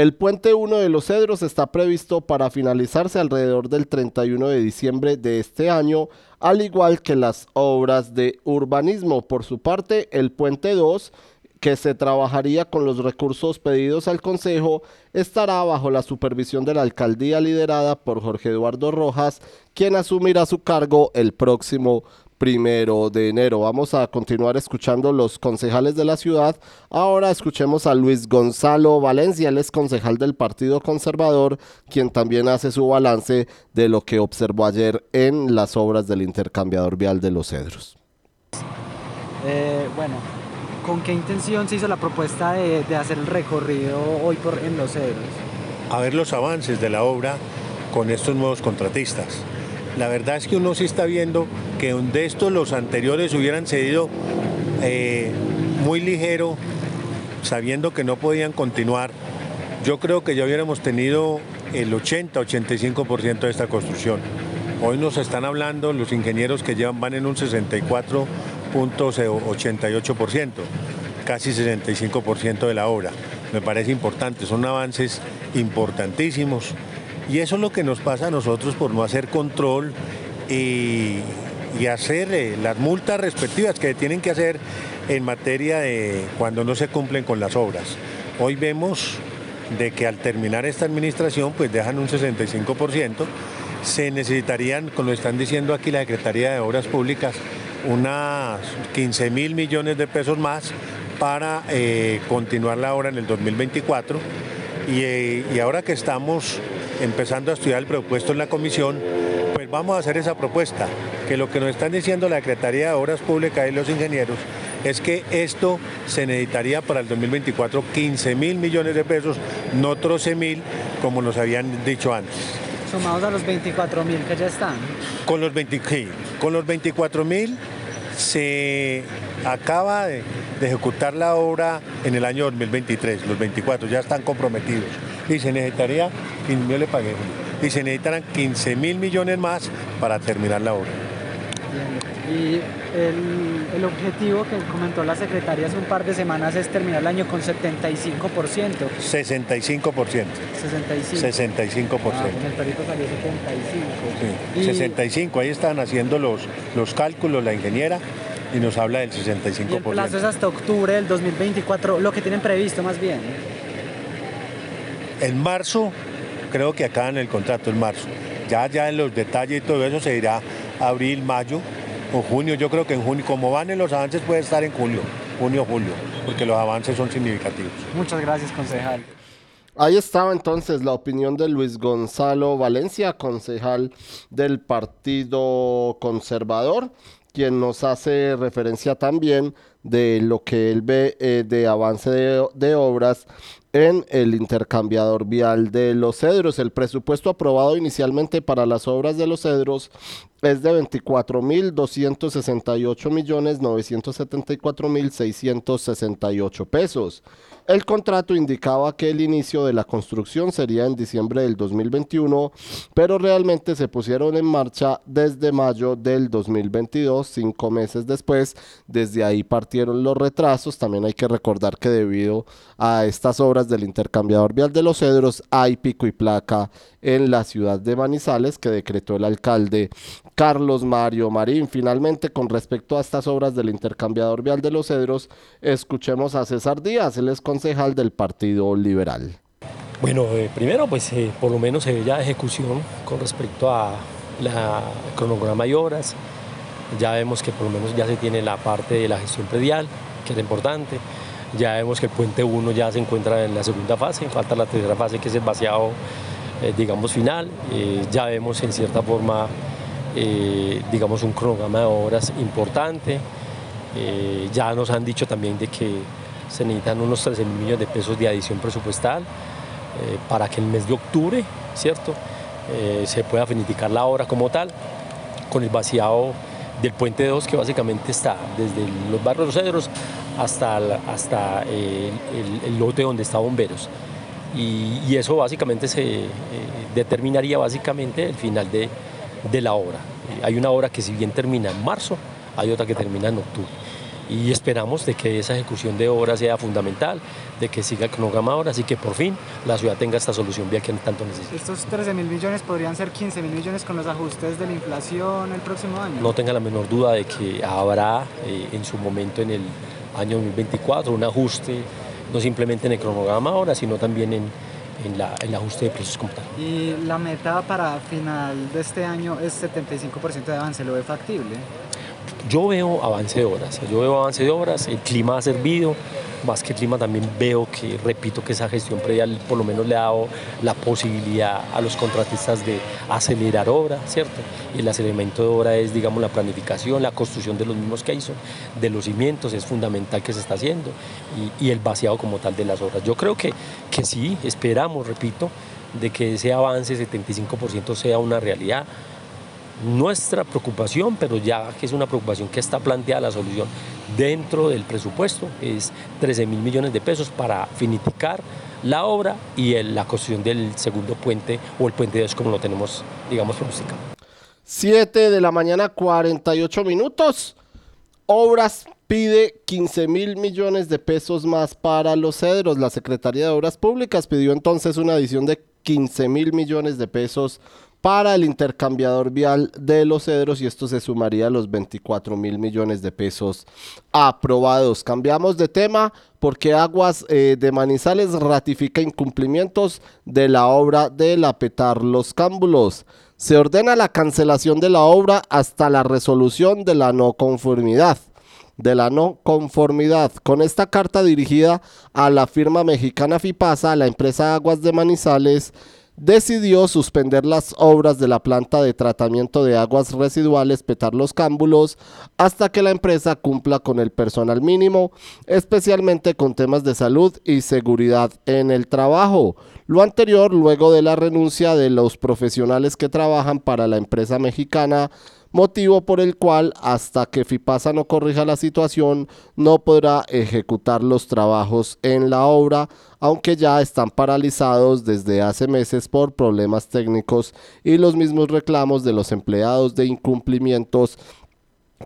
El puente 1 de los Cedros está previsto para finalizarse alrededor del 31 de diciembre de este año, al igual que las obras de urbanismo. Por su parte, el puente 2 que se trabajaría con los recursos pedidos al Consejo, estará bajo la supervisión de la alcaldía liderada por Jorge Eduardo Rojas, quien asumirá su cargo el próximo primero de enero. Vamos a continuar escuchando los concejales de la ciudad. Ahora escuchemos a Luis Gonzalo Valencia, él es concejal del Partido Conservador, quien también hace su balance de lo que observó ayer en las obras del intercambiador vial de los Cedros. Eh, bueno, ¿con qué intención se hizo la propuesta de, de hacer el recorrido hoy por, en los Cedros? A ver los avances de la obra con estos nuevos contratistas. La verdad es que uno sí está viendo que de estos los anteriores hubieran cedido eh, muy ligero, sabiendo que no podían continuar. Yo creo que ya hubiéramos tenido el 80-85% de esta construcción. Hoy nos están hablando los ingenieros que llevan, van en un 64.88%, casi 65% de la obra. Me parece importante, son avances importantísimos. Y eso es lo que nos pasa a nosotros por no hacer control y, hacer eh, las multas respectivas que tienen que hacer en materia de cuando no se cumplen con las obras. Hoy vemos de que al terminar esta administración pues dejan un 65%, se necesitarían, como están diciendo aquí la Secretaría de Obras Públicas, unas 15 mil millones de pesos más para eh, continuar la obra en el 2024 y, eh, y ahora que estamos empezando a estudiar el presupuesto en la comisión, pues vamos a hacer esa propuesta, que lo que nos están diciendo la Secretaría de Obras Públicas y los ingenieros es que esto se necesitaría para el 2024 15 mil millones de pesos, no 13 mil como nos habían dicho antes. Sumados a los 24 mil que ya están. Con los, 20, sí, con los 24 mil se acaba de, de, ejecutar la obra en el año 2023, los 24 ya están comprometidos y se necesitaría, yo le pagué, y se necesitarán 15 mil millones más para terminar la obra. Y el, el, objetivo que comentó la secretaria hace un par de semanas es terminar el año con 75%. 65%. 65%. 65%. Ah, en el perito salió 75%. Sí, y... 65, ahí están haciendo los, los cálculos la ingeniera y nos habla del 65%. Y el plazo es hasta octubre del 2024, lo que tienen previsto más bien. En marzo, creo que acá en el contrato, en marzo. Ya, ya en los detalles y todo eso se irá abril, mayo o junio. Yo creo que en junio, como van en los avances, puede estar en julio, junio, julio, porque los avances son significativos. Muchas gracias, concejal. Ahí estaba entonces la opinión de Luis Gonzalo Valencia, concejal del Partido Conservador, quien nos hace referencia también de lo que él ve eh, de avance de, de obras en el intercambiador vial de los cedros. El presupuesto aprobado inicialmente para las obras de los cedros es de 24.268.974.668 pesos. El contrato indicaba que el inicio de la construcción sería en diciembre del 2021, pero realmente se pusieron en marcha desde mayo del 2022, cinco meses después. Desde ahí partieron los retrasos. También hay que recordar que debido a estas obras del intercambiador vial de los cedros hay pico y placa en la ciudad de Manizales que decretó el alcalde Carlos Mario Marín. Finalmente, con respecto a estas obras del intercambiador vial de los cedros, escuchemos a César Díaz, él es concejal del Partido Liberal. Bueno, eh, primero, pues eh, por lo menos se ve ya ejecución con respecto a la cronograma y obras. Ya vemos que por lo menos ya se tiene la parte de la gestión predial, que era importante. Ya vemos que el puente 1 ya se encuentra en la segunda fase, falta la tercera fase que es el vaciado eh, digamos, final. Eh, ya vemos en cierta forma, eh, digamos, un cronograma de obras importante. ya nos han dicho también de que se necesitan unos 13 mil millones de pesos de adición presupuestal para que el mes de octubre, ¿cierto?, se pueda finiquitar la obra como tal, con el vaciado del puente 2 que básicamente está desde los barrios Los Cedros hasta, hasta el, lote donde está Bomberos. Y, eso básicamente se eh, determinaría básicamente el final de, de la obra. hay una obra que si bien termina en marzo, hay otra que termina en octubre y esperamos de que esa ejecución de obras sea fundamental, de que siga el cronograma ahora, así que por fin la ciudad tenga esta solución vía que tanto necesita. ¿Estos 13 mil millones podrían ser 15 mil millones con los ajustes de la inflación el próximo año? No tenga la menor duda de que habrá eh, en su momento en el año 2024 un ajuste, no simplemente en el cronograma ahora, sino también en, en, la, el ajuste de precios como tal. Y la meta para final de este año es 75% de avance, ¿lo ve factible? Yo veo avance de obras, yo veo avance de obras, el clima ha servido, más que el clima también veo que, repito, que esa gestión predial por lo menos le ha dado la posibilidad a los contratistas de acelerar obras, ¿cierto? Y el aceleramiento de obra es, digamos, la planificación, la construcción de los mismos que hizo, de los cimientos, es fundamental que se está haciendo, y, y el vaciado como tal de las obras. Yo creo que, que sí, esperamos, repito, de que ese avance 75% sea una realidad nuestra preocupación, pero ya que es una preocupación que está planteada la solución dentro del presupuesto, es 13 mil millones de pesos para finiquitar la obra y la construcción del segundo puente o el puente 2 como lo tenemos, digamos, pronosticado. 7 de la mañana, 48 minutos. Obras pide 15 mil millones de pesos más para los cedros. La Secretaría de Obras Públicas pidió entonces una adición de 15 mil millones de pesos para el intercambiador vial de los cedros y esto se sumaría a los 24 mil millones de pesos aprobados. Cambiamos de tema porque Aguas eh, de Manizales ratifica incumplimientos de la obra de la Petar Los Cámbulos. Se ordena la cancelación de la obra hasta la resolución de la no conformidad de la no conformidad. Con esta carta dirigida a la firma mexicana FIPASA, la empresa Aguas de Manizales decidió suspender las obras de la planta de tratamiento de aguas residuales Petar Los Cámbulos hasta que la empresa cumpla con el personal mínimo, especialmente con temas de salud y seguridad en el trabajo. Lo anterior luego de la renuncia de los profesionales que trabajan para la empresa mexicana motivo por el cual hasta que FIPASA no corrija la situación no podrá ejecutar los trabajos en la obra, aunque ya están paralizados desde hace meses por problemas técnicos y los mismos reclamos de los empleados de incumplimientos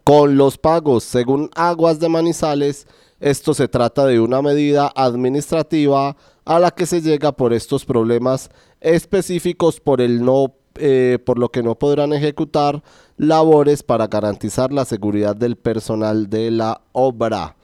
con los pagos. Según Aguas de Manizales, esto se trata de una medida administrativa a la que se llega por estos problemas específicos por el no eh, por lo que no podrán ejecutar labores para garantizar la seguridad del personal de la obra.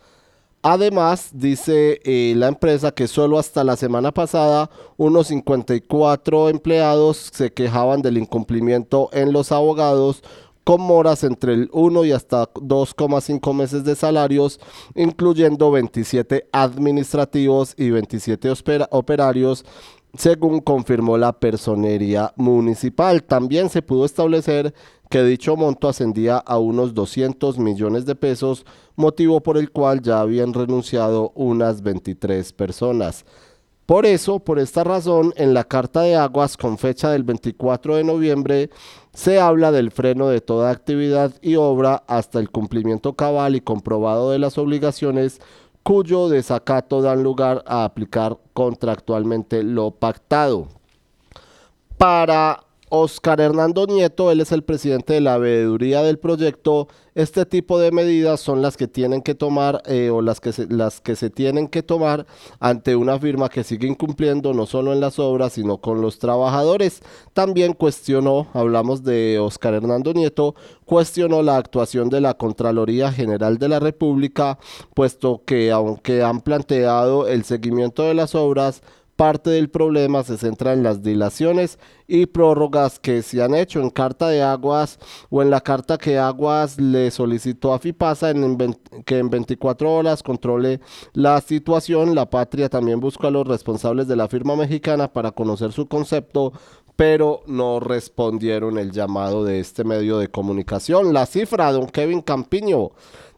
Además, dice eh, la empresa que solo hasta la semana pasada unos 54 empleados se quejaban del incumplimiento en los abogados con moras entre el 1 y hasta 2,5 meses de salarios, incluyendo 27 administrativos y 27 operarios según confirmó la personería municipal. También se pudo establecer que dicho monto ascendía a unos 200 millones de pesos, motivo por el cual ya habían renunciado unas 23 personas. Por eso, por esta razón, en la Carta de Aguas con fecha del 24 de noviembre, se habla del freno de toda actividad y obra hasta el cumplimiento cabal y comprobado de las obligaciones cuyo desacato dan lugar a aplicar contractualmente lo pactado. Para Oscar Hernando Nieto, él es el presidente de la veeduría del proyecto. Este tipo de medidas son las que tienen que tomar eh, o las que, se, las que se tienen que tomar ante una firma que sigue incumpliendo no solo en las obras, sino con los trabajadores. También cuestionó, hablamos de Oscar Hernando Nieto, cuestionó la actuación de la Contraloría General de la República, puesto que aunque han planteado el seguimiento de las obras, parte del problema se centra en las dilaciones y prórrogas que se han hecho en carta de aguas o en la carta que aguas le solicitó a FIPASA en, que en 24 horas controle la situación. La patria también busca a los responsables de la firma mexicana para conocer su concepto pero no respondieron el llamado de este medio de comunicación. La cifra, don Kevin Campiño,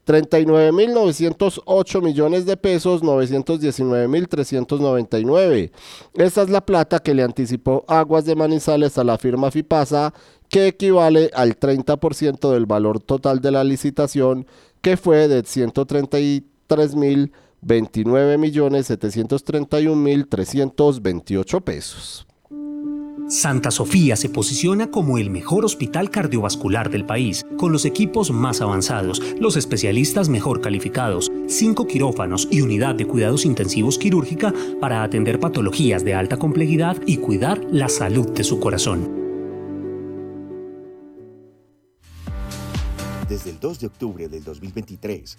39.908 millones de pesos, 919.399. Esta es la plata que le anticipó Aguas de Manizales a la firma FIPASA, que equivale al 30% del valor total de la licitación, que fue de 133.029.731.328 pesos. Santa Sofía se posiciona como el mejor hospital cardiovascular del país, con los equipos más avanzados, los especialistas mejor calificados, cinco quirófanos y unidad de cuidados intensivos quirúrgica para atender patologías de alta complejidad y cuidar la salud de su corazón. Desde el 2 de octubre del 2023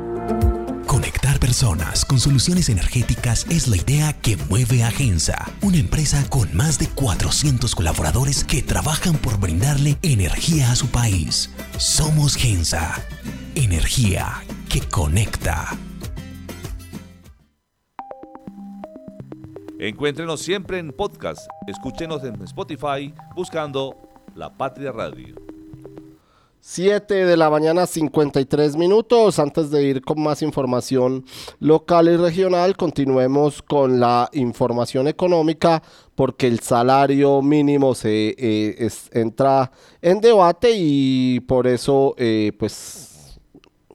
Personas con soluciones energéticas es la idea que mueve a Gensa, una empresa con más de 400 colaboradores que trabajan por brindarle energía a su país. Somos Gensa, energía que conecta. Encuéntrenos siempre en podcast. Escúchenos en Spotify buscando La Patria Radio. 7 de la mañana 53 minutos. Antes de ir con más información local y regional, continuemos con la información económica porque el salario mínimo se eh, entra en debate y por eso eh, pues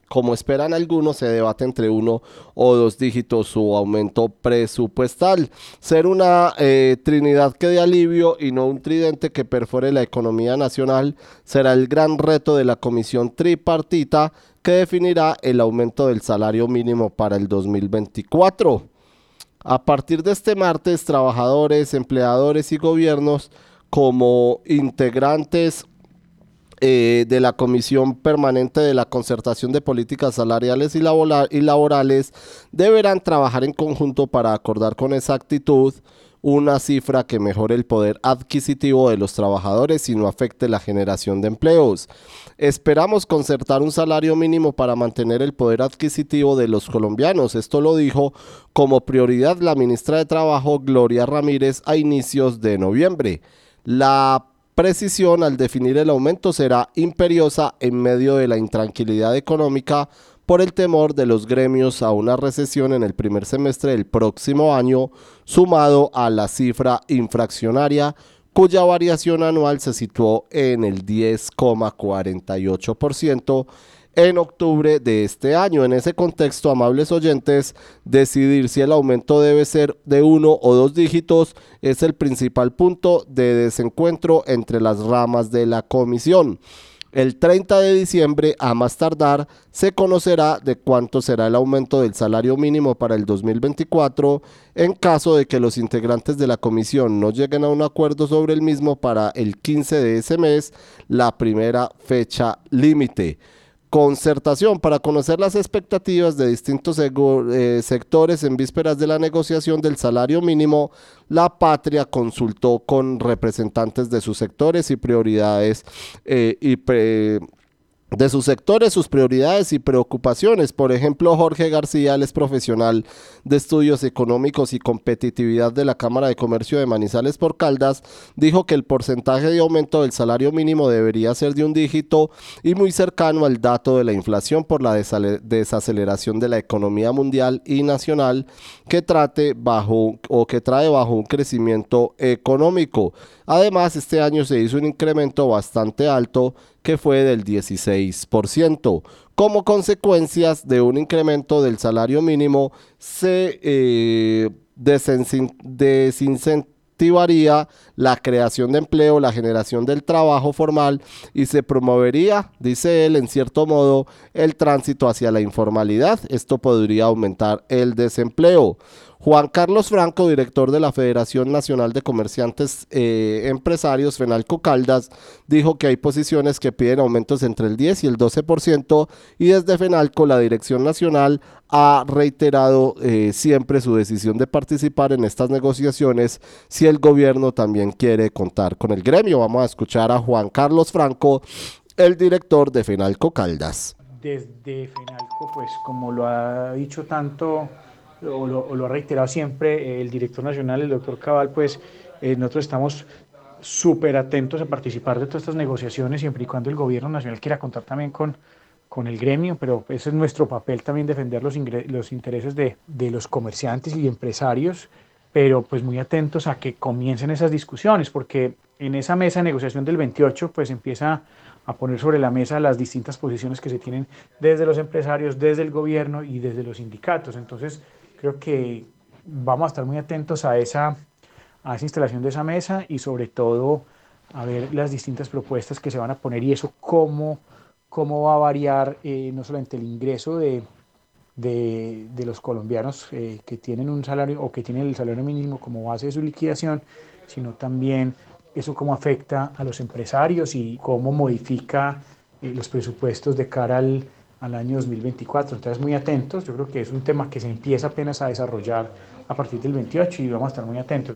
como esperan algunos, se debate entre uno o dos dígitos su aumento presupuestal. Ser una eh, trinidad que dé alivio y no un tridente que perfore la economía nacional será el gran reto de la comisión tripartita que definirá el aumento del salario mínimo para el 2024. A partir de este martes, trabajadores, empleadores y gobiernos como integrantes eh, de la Comisión Permanente de la Concertación de Políticas Salariales y, y Laborales deberán trabajar en conjunto para acordar con exactitud una cifra que mejore el poder adquisitivo de los trabajadores y no afecte la generación de empleos. Esperamos concertar un salario mínimo para mantener el poder adquisitivo de los colombianos. Esto lo dijo como prioridad la ministra de Trabajo Gloria Ramírez a inicios de noviembre. La precisión al definir el aumento será imperiosa en medio de la intranquilidad económica por el temor de los gremios a una recesión en el primer semestre del próximo año, sumado a la cifra infraccionaria cuya variación anual se situó en el 10,48% en octubre de este año. En ese contexto, amables oyentes, decidir si el aumento debe ser de uno o dos dígitos es el principal punto de desencuentro entre las ramas de la comisión. El 30 de diciembre, a más tardar, se conocerá de cuánto será el aumento del salario mínimo para el 2024 en caso de que los integrantes de la comisión no lleguen a un acuerdo sobre el mismo para el 15 de ese mes, la primera fecha límite concertación para conocer las expectativas de distintos eh, sectores en vísperas de la negociación del salario mínimo, la patria consultó con representantes de sus sectores y prioridades eh, y de sus sectores, sus prioridades y preocupaciones. Por ejemplo, Jorge García, él es profesional de estudios económicos y competitividad de la Cámara de Comercio de Manizales por Caldas, dijo que el porcentaje de aumento del salario mínimo debería ser de un dígito y muy cercano al dato de la inflación por la desaceleración de la economía mundial y nacional que trate bajo o que trae bajo un crecimiento económico. Además, este año se hizo un incremento bastante alto que fue del 16%. Como consecuencias de un incremento del salario mínimo, se eh, incentivaría la creación de empleo, la generación del trabajo formal y se promovería, dice él, en cierto modo, el tránsito hacia la informalidad. Esto podría aumentar el desempleo. Juan Carlos Franco, director de la Federación Nacional de Comerciantes eh, Empresarios, Fenalco Caldas, dijo que hay posiciones que piden aumentos entre el 10 y el 12% y desde Fenalco la Dirección Nacional ha reiterado eh, siempre su decisión de participar en estas negociaciones si el gobierno también quiere contar con el gremio. Vamos a escuchar a Juan Carlos Franco, el director de Fenalco Caldas. Desde Fenalco, pues como lo ha dicho tanto o lo, ha reiterado siempre el director nacional, el doctor Cabal, pues eh, nosotros estamos súper atentos a participar de todas estas negociaciones siempre y cuando el gobierno nacional quiera contar también con, con el gremio, pero ese es nuestro papel también defender los, los intereses de, de los comerciantes y empresarios, pero pues muy atentos a que comiencen esas discusiones, porque en esa mesa de negociación del 28 pues empieza a poner sobre la mesa las distintas posiciones que se tienen desde los empresarios, desde el gobierno y desde los sindicatos. Entonces, creo que vamos a estar muy atentos a esa, a esa instalación de esa mesa y sobre todo a ver las distintas propuestas que se van a poner y eso cómo, cómo va a variar eh, no solamente el ingreso de, de, los colombianos eh, que tienen un salario o que tienen el salario mínimo como base de su liquidación, sino también eso cómo afecta a los empresarios y cómo modifica eh, los presupuestos de cara al, al año 2024. Entonces, muy atentos. Yo creo que es un tema que se empieza apenas a desarrollar a partir del 28 y vamos a estar muy atentos.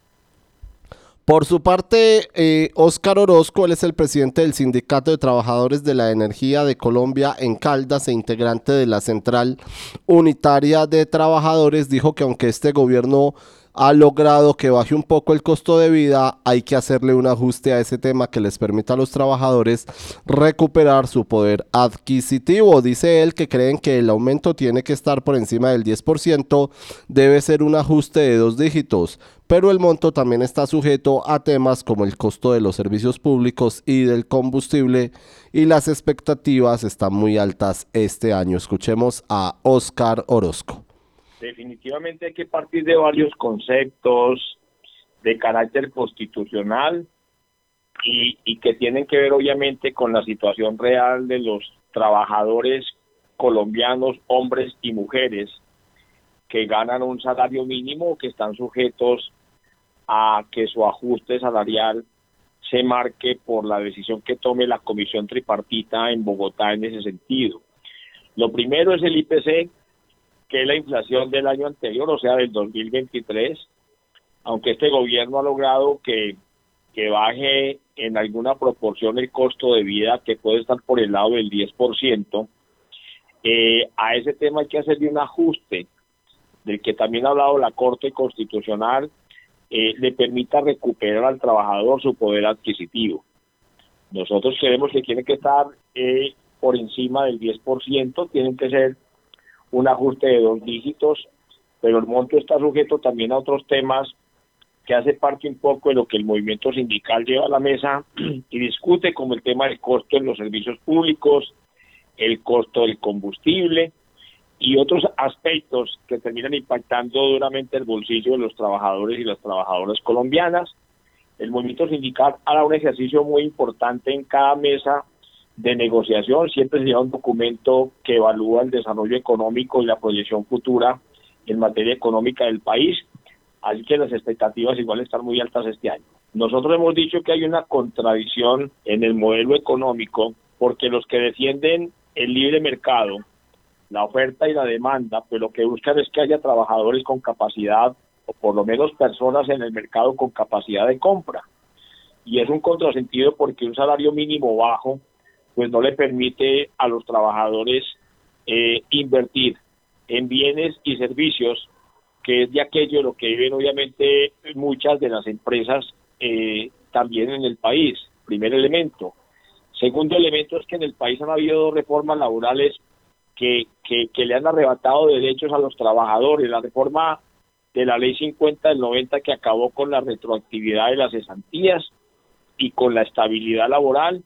Por su parte, eh, Óscar Orozco, él es el presidente del Sindicato de Trabajadores de la Energía de Colombia en Caldas e integrante de la Central Unitaria de Trabajadores, dijo que aunque este gobierno ha logrado que baje un poco el costo de vida, hay que hacerle un ajuste a ese tema que les permita a los trabajadores recuperar su poder adquisitivo. Dice él que creen que el aumento tiene que estar por encima del 10%, debe ser un ajuste de dos dígitos, pero el monto también está sujeto a temas como el costo de los servicios públicos y del combustible y las expectativas están muy altas este año. Escuchemos a Oscar Orozco definitivamente hay que partir de varios conceptos de carácter constitucional y, que tienen que ver obviamente con la situación real de los trabajadores colombianos, hombres y mujeres, que ganan un salario mínimo que están sujetos a que su ajuste salarial se marque por la decisión que tome la comisión tripartita en Bogotá en ese sentido. Lo primero es el IPC, que la inflación del año anterior, o sea, del 2023, aunque este gobierno ha logrado que, que baje en alguna proporción el costo de vida, que puede estar por el lado del 10%, eh, a ese tema hay que hacerle un ajuste, del que también ha hablado la Corte Constitucional, eh, le permita recuperar al trabajador su poder adquisitivo. Nosotros creemos que tiene que estar eh, por encima del 10%, tienen que ser un ajuste de dos dígitos, pero el monto está sujeto también a otros temas que hace parte un poco de lo que el movimiento sindical lleva a la mesa y discute, como el tema del costo en los servicios públicos, el costo del combustible y otros aspectos que terminan impactando duramente el bolsillo de los trabajadores y las trabajadoras colombianas. El movimiento sindical hará un ejercicio muy importante en cada mesa de negociación, siempre se lleva un documento que evalúa el desarrollo económico y la proyección futura en materia económica del país, así que las expectativas igual están muy altas este año. Nosotros hemos dicho que hay una contradicción en el modelo económico porque los que defienden el libre mercado, la oferta y la demanda, pues lo que buscan es que haya trabajadores con capacidad o por lo menos personas en el mercado con capacidad de compra. Y es un contrasentido porque un salario mínimo bajo pues no le permite a los trabajadores eh, invertir en bienes y servicios, que es de aquello lo que viven obviamente muchas de las empresas eh, también en el país. Primer elemento. Segundo elemento es que en el país han habido reformas laborales que, que, que le han arrebatado derechos a los trabajadores. La reforma de la ley 50 del 90 que acabó con la retroactividad de las cesantías y con la estabilidad laboral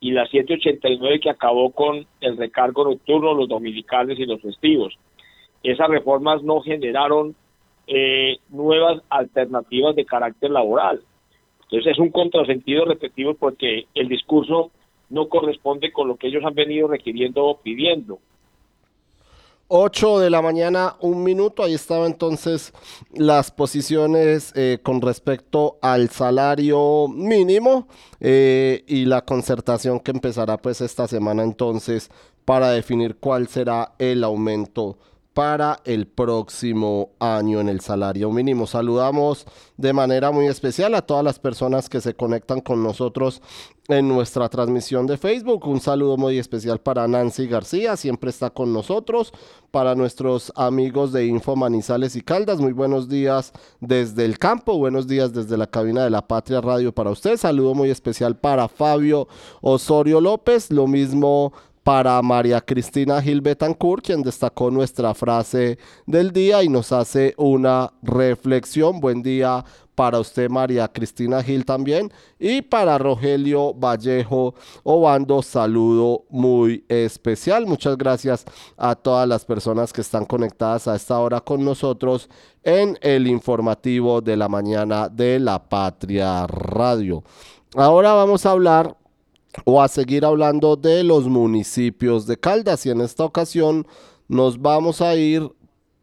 y la 789 que acabó con el recargo nocturno, los dominicales y los festivos. Esas reformas no generaron eh, nuevas alternativas de carácter laboral. Entonces es un contrasentido repetido porque el discurso no corresponde con lo que ellos han venido requiriendo o pidiendo. 8 de la mañana, un minuto. Ahí estaba entonces las posiciones eh, con respecto al salario mínimo eh, y la concertación que empezará pues esta semana entonces para definir cuál será el aumento para el próximo año en el salario mínimo. Saludamos de manera muy especial a todas las personas que se conectan con nosotros en nuestra transmisión de Facebook. Un saludo muy especial para Nancy García, siempre está con nosotros. Para nuestros amigos de Info Manizales y Caldas, muy buenos días desde el campo, buenos días desde la cabina de la Patria Radio para usted. Saludo muy especial para Fabio Osorio López, lo mismo para María Cristina Gil Betancourt, quien destacó nuestra frase del día y nos hace una reflexión. Buen día para usted, María Cristina Gil también. Y para Rogelio Vallejo Obando, saludo muy especial. Muchas gracias a todas las personas que están conectadas a esta hora con nosotros en el informativo de la mañana de la Patria Radio. Ahora vamos a hablar o a seguir hablando de los municipios de Caldas. Y en esta ocasión nos vamos a ir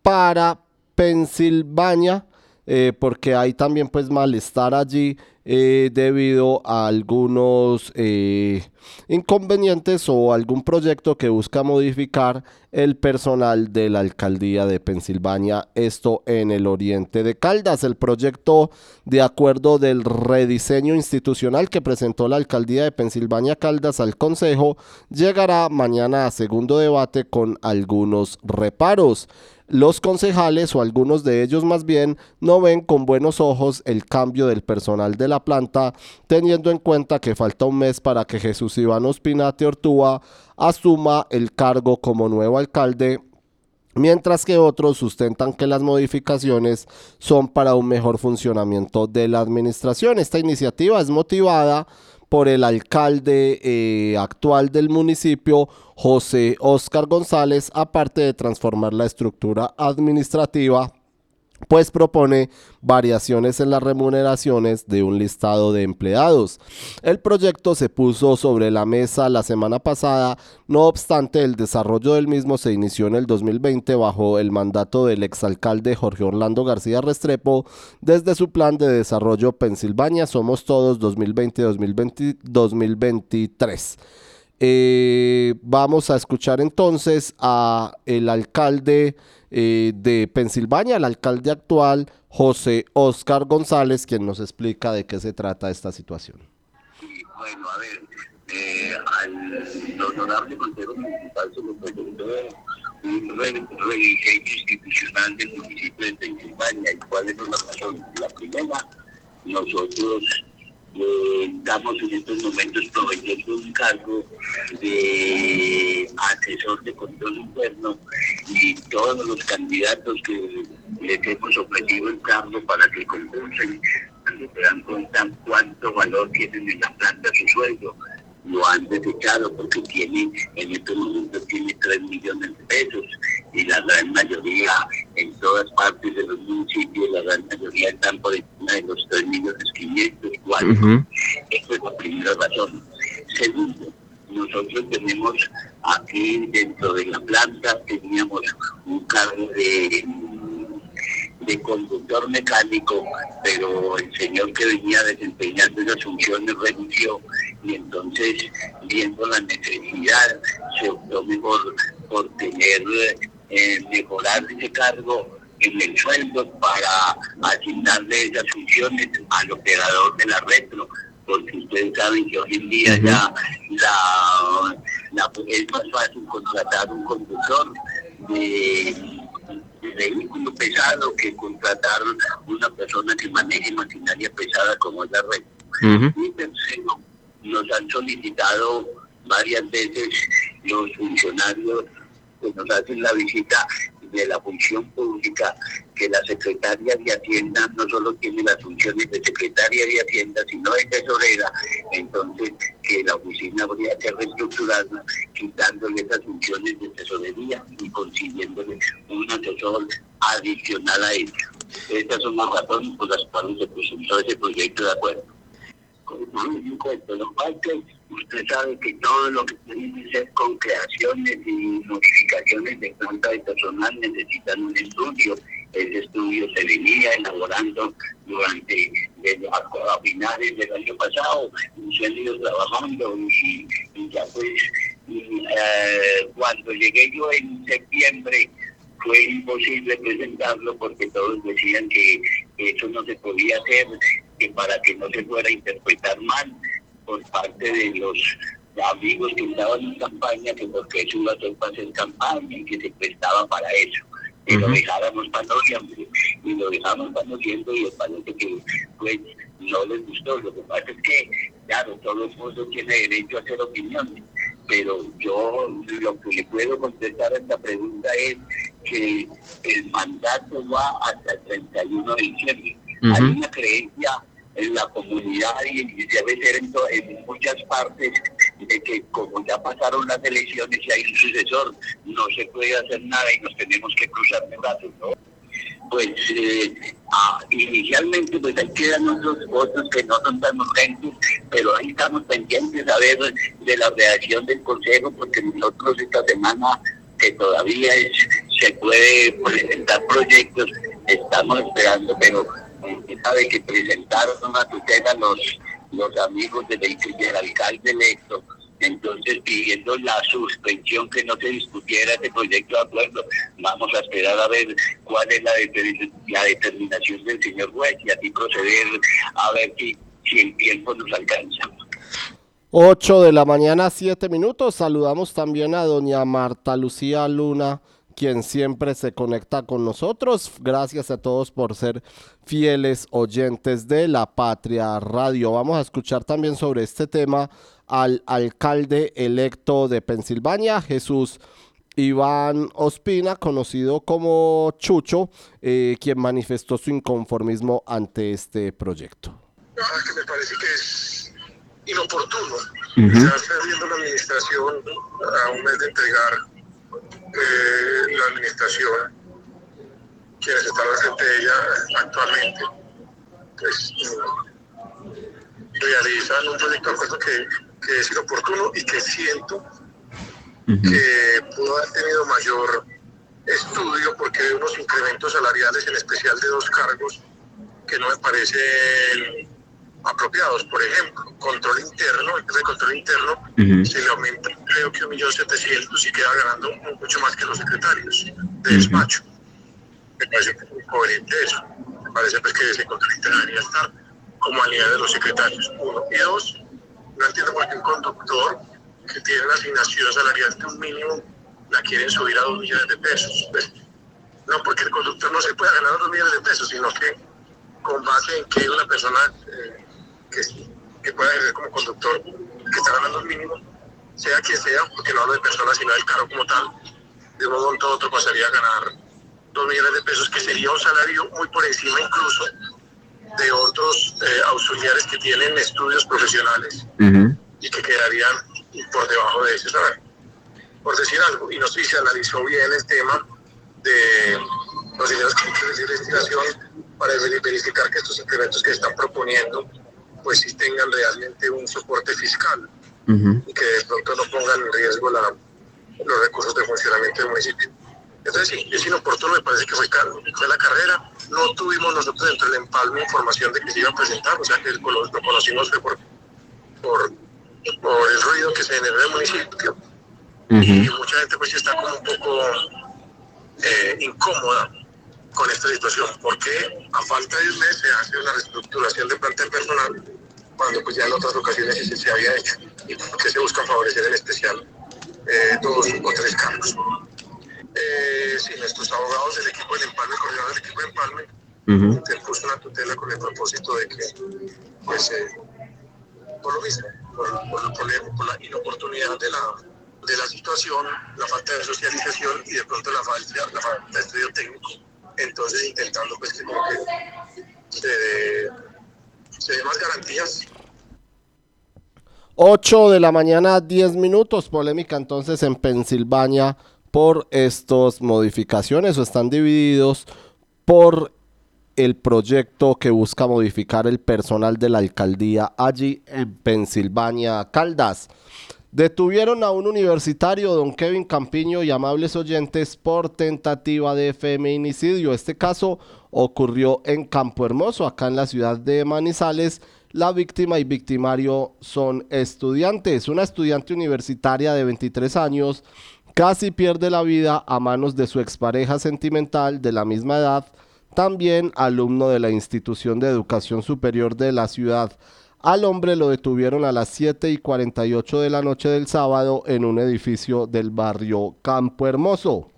para Pensilvania eh, porque hay también pues malestar allí eh, debido a algunos eh, inconvenientes o algún proyecto que busca modificar el personal de la alcaldía de Pensilvania, esto en el oriente de Caldas. El proyecto de acuerdo del rediseño institucional que presentó la alcaldía de Pensilvania Caldas al Consejo llegará mañana a segundo debate con algunos reparos. Los concejales, o algunos de ellos más bien, no ven con buenos ojos el cambio del personal de la planta, teniendo en cuenta que falta un mes para que Jesús Iván Ospinate Ortúa asuma el cargo como nuevo alcalde mientras que otros sustentan que las modificaciones son para un mejor funcionamiento de la administración. Esta iniciativa es motivada por el alcalde eh, actual del municipio, José Oscar González, aparte de transformar la estructura administrativa pues propone variaciones en las remuneraciones de un listado de empleados. El proyecto se puso sobre la mesa la semana pasada, no obstante el desarrollo del mismo se inició en el 2020 bajo el mandato del exalcalde Jorge Orlando García Restrepo desde su plan de desarrollo Pensilvania Somos Todos 2020-2023. Eh, vamos a escuchar entonces a el alcalde eh, de Pensilvania, el alcalde actual, José Oscar González, quien nos explica de qué se trata esta situación. Bueno, a ver, eh, al honorable Consejo Municipal se le presentó un rediseño institucional del municipio de Pensilvania. ¿Y cuáles son las razones? La primera, nosotros estamos en estos momentos proveyendo un cargo de asesor de control interno y todos los candidatos que les hemos ofrecido el cargo para que concursen, se dan cuenta cuánto valor tienen en la planta su sueldo, lo han desechado porque tiene, en estos momentos tiene 3 millones de pesos y la gran mayoría en todas partes de los municipios, la gran mayoría están por encima de los 3 millones 500, igual. Uh Esa es la primera razón. Segundo, nosotros tenemos aquí dentro de la planta, teníamos un cargo de de conductor mecánico, pero el señor que venía desempeñando esas funciones renunció y entonces viendo la necesidad se optó mejor por tener eh, mejorar ese cargo en el sueldo para asignarle esas funciones al operador de la retro, porque ustedes saben que hoy en día ya la, la, es más fácil contratar un conductor de, vehículo pesado que contratar una persona que maneje maquinaria pesada como es la retro. Y tercero, nos han solicitado varias veces los funcionarios que nos hacen la visita de la función pública, que la secretaria de Hacienda no solo tiene las funciones de secretaria de Hacienda, sino de tesorera, entonces que la oficina habría que reestructurarla, quitándole esas funciones de tesorería y consiguiéndole un asesor adicional a ella. Estas son las razones por las cuales se presentó ese proyecto de acuerdo. Cual que usted sabe que todo lo que tiene que ser con creaciones y modificaciones de planta de personal necesitan un estudio. Ese estudio se venía elaborando durante desde a, finales del año pasado y se han ido trabajando y, y ya pues y, eh, cuando llegué yo en septiembre fue imposible presentarlo porque todos decían que eso no se podía hacer, que para que no se fuera a interpretar mal por parte de los amigos que estaban en campaña, que porque eso iba a hacer campaña y que se prestaba para eso. Que lo dejáramos para noviembre y lo dejamos para noviembre y parece que pues no les gustó. Lo que pasa es que, claro, todo el mundo tiene derecho a hacer opiniones, pero yo lo que le puedo contestar a esta pregunta es que el mandato va hasta el 31 de diciembre. Hay una creencia en la comunidad y debe ser en, en muchas partes de que como ya pasaron las elecciones y hay un sucesor, no se puede hacer nada y nos tenemos que cruzar de brazos, ¿no? Pues eh, ah, inicialmente pues ahí quedan otros otros que no son tan urgentes, pero ahí estamos pendientes a ver de la reacción del Consejo porque nosotros esta semana que todavía es- se puede presentar proyectos, estamos esperando, pero sabe que presentaron una tutela los, los amigos del, del alcalde electo, entonces pidiendo la suspensión que no se discutiera ese proyecto de acuerdo. Vamos a esperar a ver cuál es la, la determinación del señor juez y así proceder a ver si, si el tiempo nos alcanza. 8 de la mañana, 7 minutos. Saludamos también a doña Marta Lucía Luna, quien siempre se conecta con nosotros. Gracias a todos por ser fieles oyentes de la Patria Radio. Vamos a escuchar también sobre este tema al alcalde electo de Pensilvania, Jesús Iván Ospina, conocido como Chucho, eh, quien manifestó su inconformismo ante este proyecto. Ah, que me parece que es inoportuno. Ya está viendo la administración a un mes de entregar eh, la administración, quienes están al frente de ella actualmente, pues realizan un proyecto de acuerdo que, que es inoportuno y que siento que pudo haber tenido mayor estudio porque hay unos incrementos salariales, en especial de dos cargos, que no me parecen apropiados. Por ejemplo, control interno, el control interno, se le aumenta creo que un millón setecientos y queda ganando mucho más que los secretarios de despacho. Me parece un poco incoherente eso. Me parece pues, que ese control interno debería estar como a nivel de los secretarios. Uno. Y dos, no entiendo por qué un conductor que tiene una asignación salarial de un mínimo la quieren subir a dos millones de pesos. Pues, no porque el conductor no se pueda ganar dos millones de pesos, sino que con base en que una persona eh, que, que pueda ejercer como conductor, que está ganando el mínimo, sea quien sea, porque no hablo de personas, sino del carro como tal, de un momento a otro pasaría a ganar dos millones de pesos, que sería un salario muy por encima incluso de otros eh, auxiliares que tienen estudios profesionales y que quedarían por debajo de ese salario. Por decir algo, y no sé si se analizó bien el tema de los dineros que hay que destinación para ver- verificar que estos incrementos que están proponiendo pues sí tengan realmente un soporte fiscal y que de pronto no pongan en riesgo la, los recursos de funcionamiento del municipio. Entonces sí, es inoportuno, me parece que fue, fue la carrera. No tuvimos nosotros dentro del empalme información de que se iba a presentar, o sea que lo, conocimos fue por, por, por el ruido que se generó en el municipio. Y mucha gente pues está como un poco eh, incómoda con esta situación, porque a falta de un mes se hace una reestructuración de plantel personal cuando pues ya en otras ocasiones se, se había hecho y porque se busca favorecer en especial eh, dos o tres cargos. Eh, sí, nuestros abogados del equipo del empalme, el coordinador del equipo de empalme, interpuso una tutela con el propósito de que, pues, eh, por lo mismo, por, por el problema, por la inoportunidad de la, de la situación, la falta de socialización y de pronto la falta, la falta de estudio técnico. Entonces, intentando pues que como que se dé se dé más garantías 8 de la mañana, 10 minutos. Polémica entonces en Pensilvania por estas modificaciones o están divididos por el proyecto que busca modificar el personal de la alcaldía allí en Pensilvania, Caldas. Detuvieron a un universitario, don Kevin Campiño y amables oyentes, por tentativa de feminicidio. Este caso ocurrió en Campo Hermoso, acá en la ciudad de Manizales. La víctima y victimario son estudiantes. Una estudiante universitaria de 23 años casi pierde la vida a manos de su expareja sentimental de la misma edad, también alumno de la institución de educación superior de la ciudad. Al hombre lo detuvieron a las 7 y 48 de la noche del sábado en un edificio del barrio Campo Hermoso.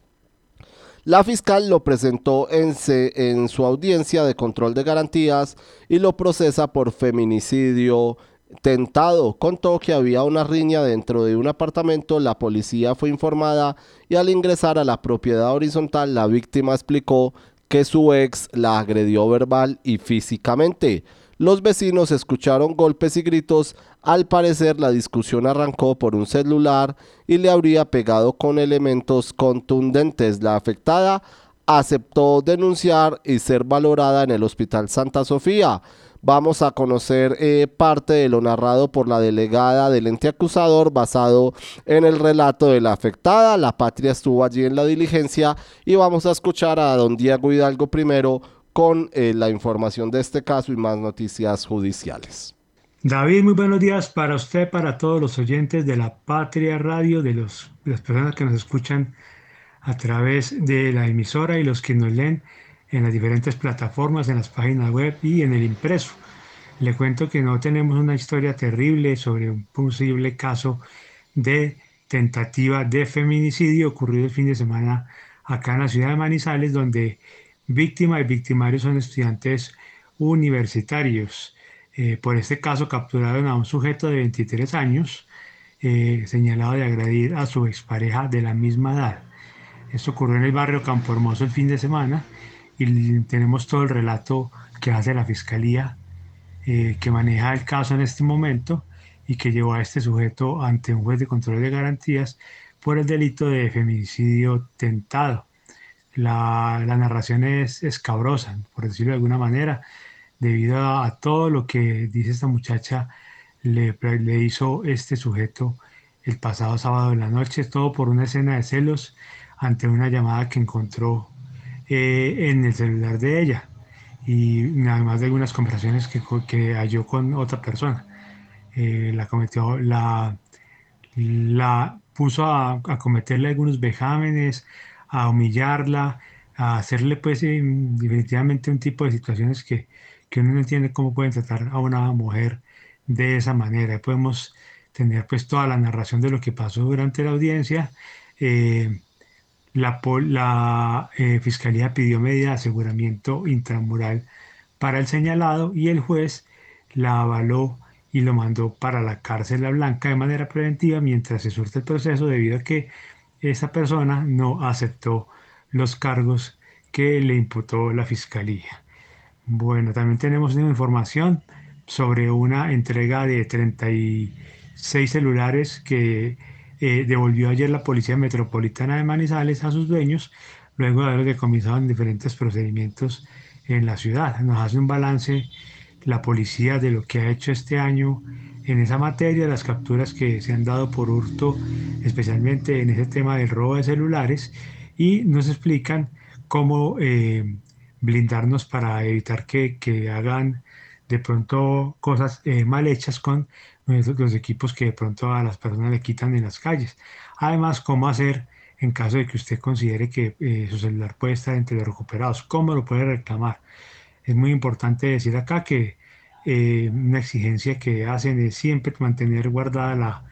La fiscal lo presentó en, su audiencia de control de garantías y lo procesa por feminicidio tentado. Contó que había una riña dentro de un apartamento, la policía fue informada y al ingresar a la propiedad horizontal la víctima explicó que su ex la agredió verbal y físicamente. Los vecinos escucharon golpes y gritos. Al parecer la discusión arrancó por un celular y le habría pegado con elementos contundentes. La afectada aceptó denunciar y ser valorada en el Hospital Santa Sofía. Vamos a conocer eh, parte de lo narrado por la delegada del ente acusador basado en el relato de la afectada. La patria estuvo allí en la diligencia y vamos a escuchar a don Diego Hidalgo primero con eh, la información de este caso y más noticias judiciales. David, muy buenos días para usted, para todos los oyentes de la Patria Radio, de, los, las personas que nos escuchan a través de la emisora y los que nos leen en las diferentes plataformas, en las páginas web y en el impreso. Le cuento que no tenemos una historia terrible sobre un posible caso de tentativa de feminicidio ocurrido el fin de semana acá en la ciudad de Manizales, donde Víctima y victimarios son estudiantes universitarios. Eh, por este caso capturaron a un sujeto de 23 años eh, señalado de agredir a su expareja de la misma edad. Esto ocurrió en el barrio Campo Hermoso el fin de semana y tenemos todo el relato que hace la fiscalía eh, que maneja el caso en este momento y que llevó a este sujeto ante un juez de control de garantías por el delito de feminicidio tentado la, narración es escabrosa, por decirlo de alguna manera, debido a, todo lo que dice esta muchacha le, le, hizo este sujeto el pasado sábado en la noche, todo por una escena de celos ante una llamada que encontró eh, en el celular de ella y además de algunas conversaciones que, que halló con otra persona. Eh, la cometió, la, la puso a, a cometerle algunos vejámenes, a humillarla, a hacerle pues definitivamente un tipo de situaciones que, que uno no entiende cómo pueden tratar a una mujer de esa manera. Podemos tener pues toda la narración de lo que pasó durante la audiencia. Eh, la, eh, fiscalía pidió medida de aseguramiento intramural para el señalado y el juez la avaló y lo mandó para la cárcel La Blanca de manera preventiva mientras se surte el proceso debido a que esa persona no aceptó los cargos que le imputó la fiscalía. Bueno, también tenemos información sobre una entrega de 36 celulares que eh, devolvió ayer la Policía Metropolitana de Manizales a sus dueños, luego de haber decomisado en diferentes procedimientos en la ciudad. Nos hace un balance la policía de lo que ha hecho este año en esa materia, las capturas que se han dado por hurto, especialmente en ese tema del robo de celulares, y nos explican cómo eh, blindarnos para evitar que, hagan de pronto cosas eh, mal hechas con los equipos que de pronto a las personas le quitan en las calles. Además, cómo hacer en caso de que usted considere que eh, su celular puede estar entre los recuperados, cómo lo puede reclamar. Es muy importante decir acá que eh, una exigencia que hacen es siempre mantener guardada la,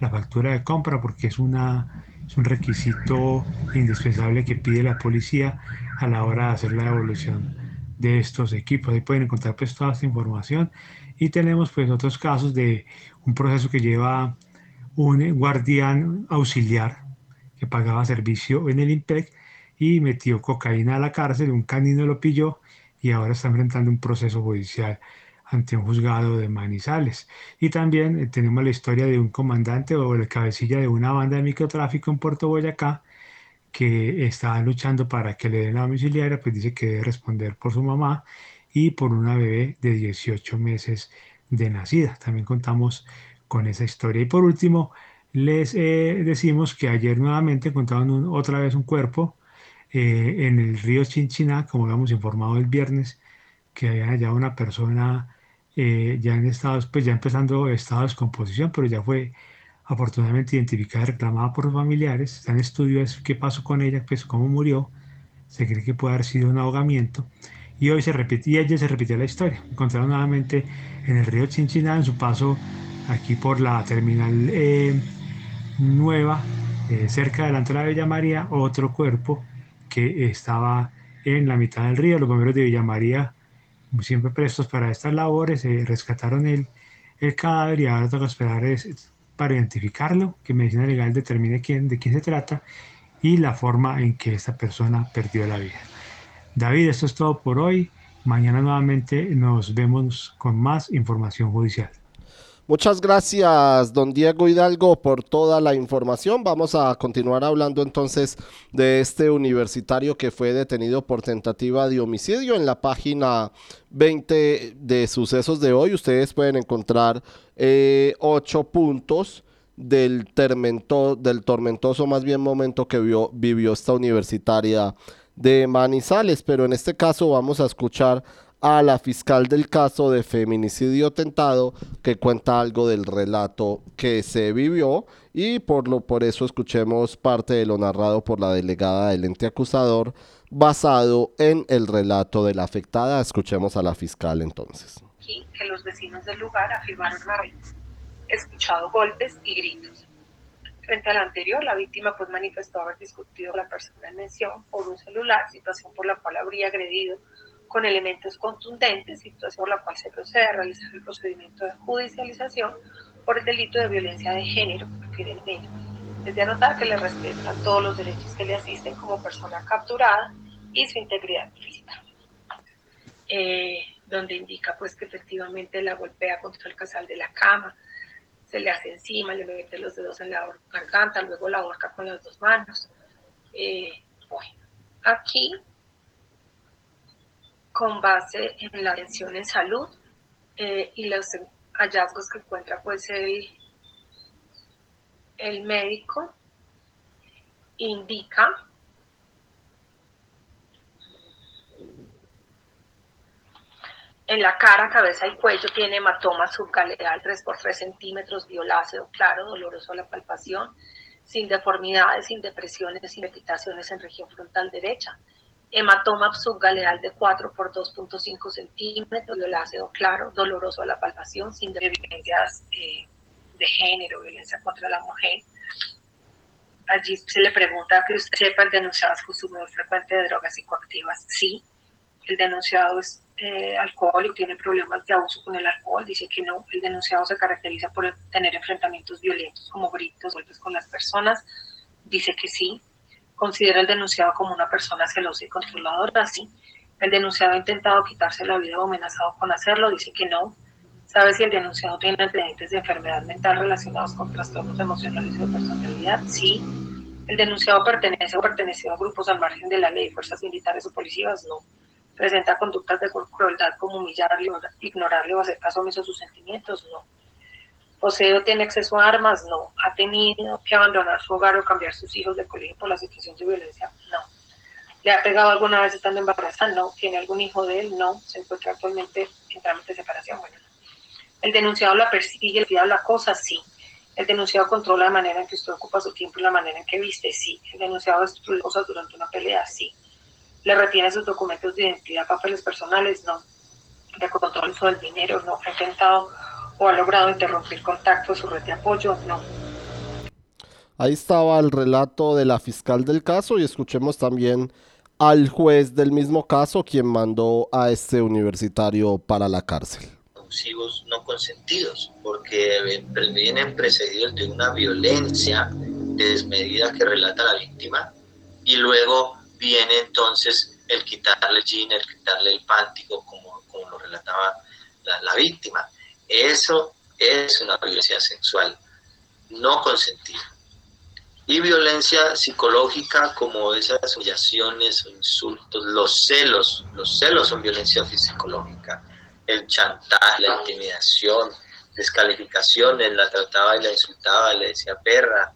la factura de compra porque es, una, es un requisito indispensable que pide la policía a la hora de hacer la devolución de estos equipos. Ahí pueden encontrar pues toda esta información y tenemos pues otros casos de un proceso que lleva un guardián auxiliar que pagaba servicio en el IMPEC y metió cocaína a la cárcel, un canino lo pilló y ahora está enfrentando un proceso judicial ante un juzgado de Manizales. Y también eh, tenemos la historia de un comandante o la cabecilla de una banda de microtráfico en Puerto Boyacá que está luchando para que le den la domiciliaria, pues dice que debe responder por su mamá y por una bebé de 18 meses de nacida. También contamos con esa historia. Y por último, les eh, decimos que ayer nuevamente encontraron otra vez un cuerpo eh, en el río Chinchiná, como habíamos informado el viernes, que había hallado una persona eh, ya en estados, pues ya empezando estado de descomposición, pero ya fue afortunadamente identificada y reclamada por los familiares. Está en estudio qué pasó con ella, pues cómo murió. Se cree que puede haber sido un ahogamiento. Y hoy se repetía, ella se repitió la historia. Encontraron nuevamente en el río Chinchiná, en su paso aquí por la terminal eh, nueva, eh, cerca de la Villa María, otro cuerpo que estaba en la mitad del río. Los bomberos de Villa María, siempre prestos para estas labores, eh, rescataron el, el cadáver y ahora toca esperar es, para identificarlo, que Medicina Legal determine quién, de quién se trata y la forma en que esta persona perdió la vida. David, esto es todo por hoy. Mañana nuevamente nos vemos con más información judicial. Muchas gracias, don Diego Hidalgo, por toda la información. Vamos a continuar hablando entonces de este universitario que fue detenido por tentativa de homicidio. En la página 20 de sucesos de hoy, ustedes pueden encontrar eh, ocho puntos del, del tormentoso más bien momento que vivió esta universitaria de Manizales, pero en este caso vamos a escuchar a la fiscal del caso de feminicidio tentado que cuenta algo del relato que se vivió y por lo por eso escuchemos parte de lo narrado por la delegada del ente acusador basado en el relato de la afectada. Escuchemos a la fiscal entonces. que los vecinos del lugar afirmaron haber escuchado golpes y gritos. Frente al anterior, la víctima pues manifestó haber discutido con la persona en mención por un celular, situación por la cual habría agredido con elementos contundentes, situación por la cual se procede a realizar el procedimiento de judicialización por el delito de violencia de género, Es de anotar que le respetan todos los derechos que le asisten como persona capturada y su integridad física. Eh, donde indica pues que efectivamente la golpea contra el casal de la cama, se le hace encima, le mete los dedos en la garganta, luego la ahorca con las dos manos. Eh, bueno, aquí con base en la atención en salud eh, y los hallazgos que encuentra pues el, el médico indica en la cara, cabeza y cuello tiene hematoma subgaleal 3 por 3 centímetros, violáceo claro, doloroso a la palpación, sin deformidades, sin depresiones, sin excitaciones en región frontal derecha hematoma subgaleal de 4 por 2.5 centímetros, violáceo claro, doloroso a la palpación, sin violencias eh, de género, violencia contra la mujer. Allí se le pregunta que usted sepa el denunciado es consumidor frecuente de drogas psicoactivas. Sí, el denunciado es eh, alcohol y tiene problemas de abuso con el alcohol. Dice que no, el denunciado se caracteriza por tener enfrentamientos violentos como gritos, golpes con las personas. Dice que sí, considera el denunciado como una persona celosa y controladora, sí. El denunciado ha intentado quitarse la vida o amenazado con hacerlo, dice que no. ¿Sabe si el denunciado tiene antecedentes de enfermedad mental relacionados con trastornos emocionales y de personalidad? Sí. ¿El denunciado pertenece o perteneció a grupos al margen de la ley, fuerzas militares o policías? No. ¿Presenta conductas de crueldad como humillarle, ignorarle o hacer caso omiso a sus sentimientos? No ¿Posee o tiene acceso a armas? No. ¿Ha tenido que abandonar su hogar o cambiar sus hijos de colegio por la situación de violencia? No. ¿Le ha pegado alguna vez estando embarazada? No. ¿Tiene algún hijo de él? No. ¿Se encuentra actualmente en trámite de separación? Bueno. ¿El denunciado la persigue, le pide la cosa? Sí. ¿El denunciado controla la manera en que usted ocupa su tiempo y la manera en que viste? Sí. ¿El denunciado destruye cosas durante una pelea? Sí. ¿Le retiene sus documentos de identidad, papeles personales? No. ¿Le controla el dinero? No. ¿Ha intentado o ha logrado interrumpir contacto de su red de apoyo, no. Ahí estaba el relato de la fiscal del caso y escuchemos también al juez del mismo caso quien mandó a este universitario para la cárcel. no consentidos, porque vienen precedidos de una violencia desmedida que relata la víctima y luego viene entonces el quitarle el jean, el quitarle el pántico, como, como lo relataba la, la víctima. Eso es una violencia sexual no consentida. Y violencia psicológica como esas humillaciones o insultos, los celos, los celos son violencia psicológica, el chantaje, la intimidación, descalificaciones, la trataba y la insultaba, le decía perra,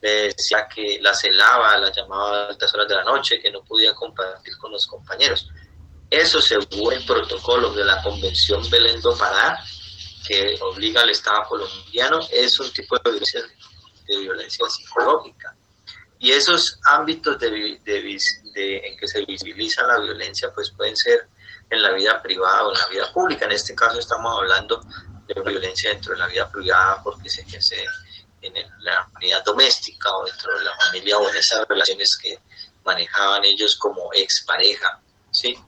le decía que la celaba, la llamaba a altas horas de la noche, que no podía compartir con los compañeros. Eso según el protocolo de la Convención Belén do Pará, obliga al Estado colombiano, es un tipo de violencia de violencia psicológica. Y esos ámbitos de, en que se visibiliza la violencia, pues pueden ser en la vida privada o en la vida pública. En este caso estamos hablando de violencia dentro de la vida privada porque se ejerce en la unidad doméstica o dentro de la familia o en esas relaciones que manejaban ellos como expareja. ¿sí?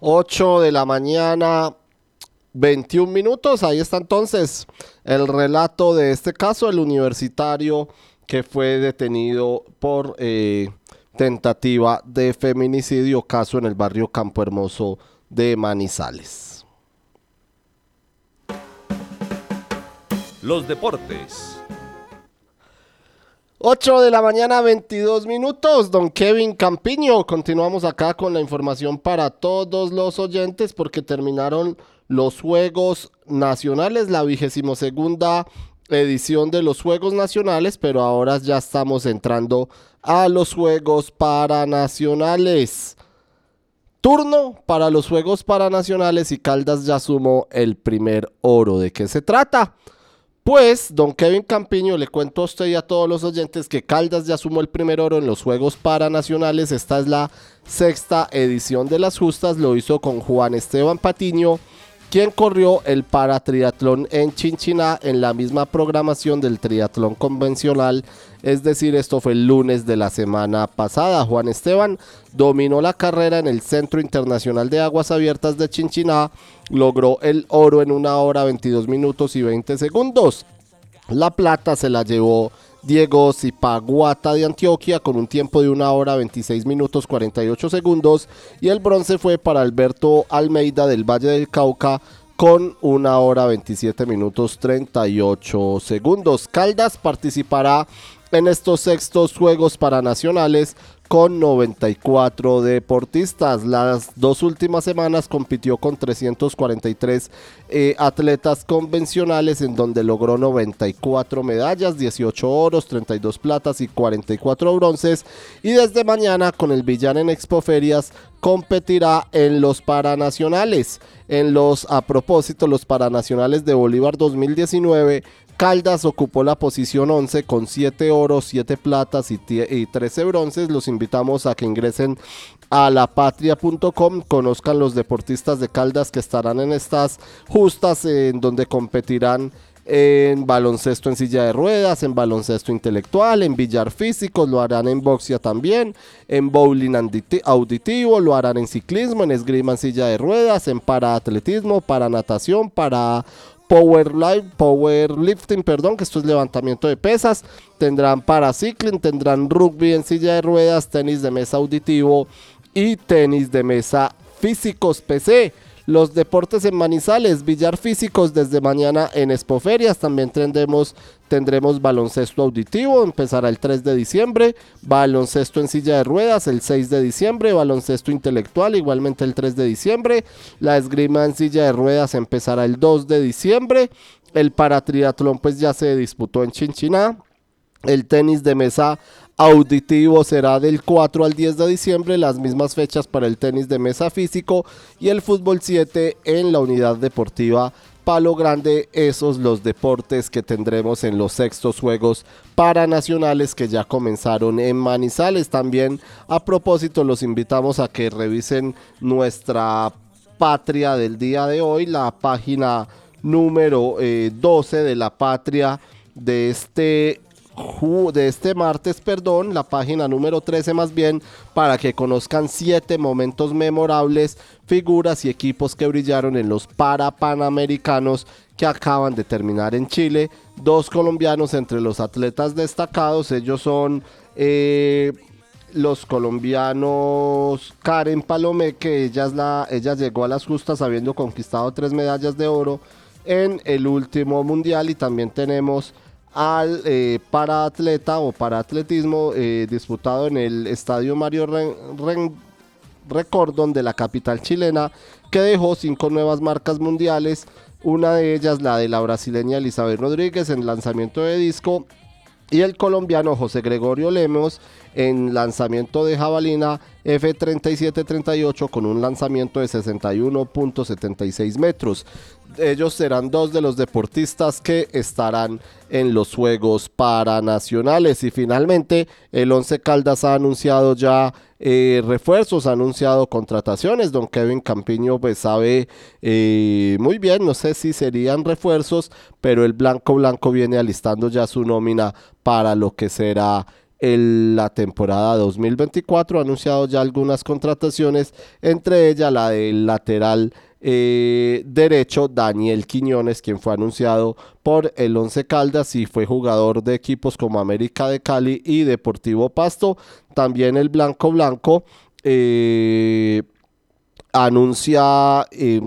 8 de la mañana, 21 minutos. Ahí está entonces el relato de este caso, el universitario que fue detenido por eh, tentativa de feminicidio, caso en el barrio Campo Hermoso de Manizales. Los deportes. 8 de la mañana, 22 minutos. Don Kevin Campiño. Continuamos acá con la información para todos los oyentes porque terminaron los Juegos Nacionales, la vigésimo segunda edición de los Juegos Nacionales, pero ahora ya estamos entrando a los Juegos Paranacionales. Turno para los Juegos Paranacionales y Caldas ya sumó el primer oro. ¿De qué se trata? Pues, don Kevin Campiño, le cuento a usted y a todos los oyentes que Caldas ya sumó el primer oro en los Juegos Paranacionales. Esta es la sexta edición de las justas. Lo hizo con Juan Esteban Patiño quien corrió el paratriatlón en Chinchiná en la misma programación del triatlón convencional, es decir, esto fue el lunes de la semana pasada. Juan Esteban dominó la carrera en el Centro Internacional de Aguas Abiertas de Chinchiná, logró el oro en una hora 22 minutos y 20 segundos. La plata se la llevó Diego Zipaguata de Antioquia con un tiempo de una hora 26 minutos 48 segundos y el bronce fue para Alberto Almeida del Valle del Cauca con una hora 27 minutos 38 segundos. Caldas participará en estos sextos Juegos Paranacionales con 94 deportistas. Las dos últimas semanas compitió con 343 eh, atletas convencionales en donde logró 94 medallas, 18 oros, 32 platas y 44 bronces. Y desde mañana con el Villán en Expoferias competirá en los Paranacionales. En los, a propósito, los Paranacionales de Bolívar 2019 Caldas ocupó la posición 11 con 7 oros, 7 platas y, 13 bronces. Los invitamos a que ingresen a lapatria.com, conozcan los deportistas de Caldas que estarán en estas justas en donde competirán en baloncesto en silla de ruedas, en baloncesto intelectual, en billar físico, lo harán en boxia también, en bowling auditivo, lo harán en ciclismo, en esgrima en silla de ruedas, en paraatletismo, para natación, para Power, Powerlifting, perdón, que esto es levantamiento de pesas. Tendrán paracycling, tendrán rugby en silla de ruedas, tenis de mesa auditivo y tenis de mesa físicos PC. Los deportes en Manizales, billar físicos desde mañana en Expoferias. También tendremos, tendremos baloncesto auditivo, empezará el 3 de diciembre. Baloncesto en silla de ruedas el 6 de diciembre. Baloncesto intelectual igualmente el 3 de diciembre. La esgrima en silla de ruedas empezará el 2 de diciembre. El paratriatlón pues ya se disputó en Chinchiná. El tenis de mesa auditivo será del 4 al 10 de diciembre, las mismas fechas para el tenis de mesa físico y el fútbol 7 en la unidad deportiva Palo Grande, esos los deportes que tendremos en los sextos Juegos Paranacionales que ya comenzaron en Manizales. También a propósito los invitamos a que revisen nuestra patria del día de hoy, la página número 12 eh, de la patria de este de este martes, perdón, la página número 13 más bien, para que conozcan siete momentos memorables, figuras y equipos que brillaron en los Parapanamericanos que acaban de terminar en Chile. Dos colombianos entre los atletas destacados, ellos son eh, los colombianos Karen Palome, que ella, es la, ella llegó a las justas habiendo conquistado tres medallas de oro en el último mundial y también tenemos al eh, paraatleta o paraatletismo eh, disputado en el Estadio Mario Recordon de la capital chilena, que dejó cinco nuevas marcas mundiales, una de ellas la de la brasileña Elizabeth Rodríguez en lanzamiento de disco y el colombiano José Gregorio Lemos en lanzamiento de jabalina F3738 con un lanzamiento de 61.76 metros. Ellos serán dos de los deportistas que estarán en los Juegos Paranacionales. Y finalmente, el Once Caldas ha anunciado ya eh, refuerzos, ha anunciado contrataciones. Don Kevin Campiño pues sabe eh, muy bien, no sé si serían refuerzos, pero el Blanco Blanco viene alistando ya su nómina para lo que será la temporada 2024. Ha anunciado ya algunas contrataciones, entre ellas la del lateral eh, derecho Daniel Quiñones, quien fue anunciado por el Once Caldas y fue jugador de equipos como América de Cali y Deportivo Pasto. También el Blanco Blanco eh, anuncia eh,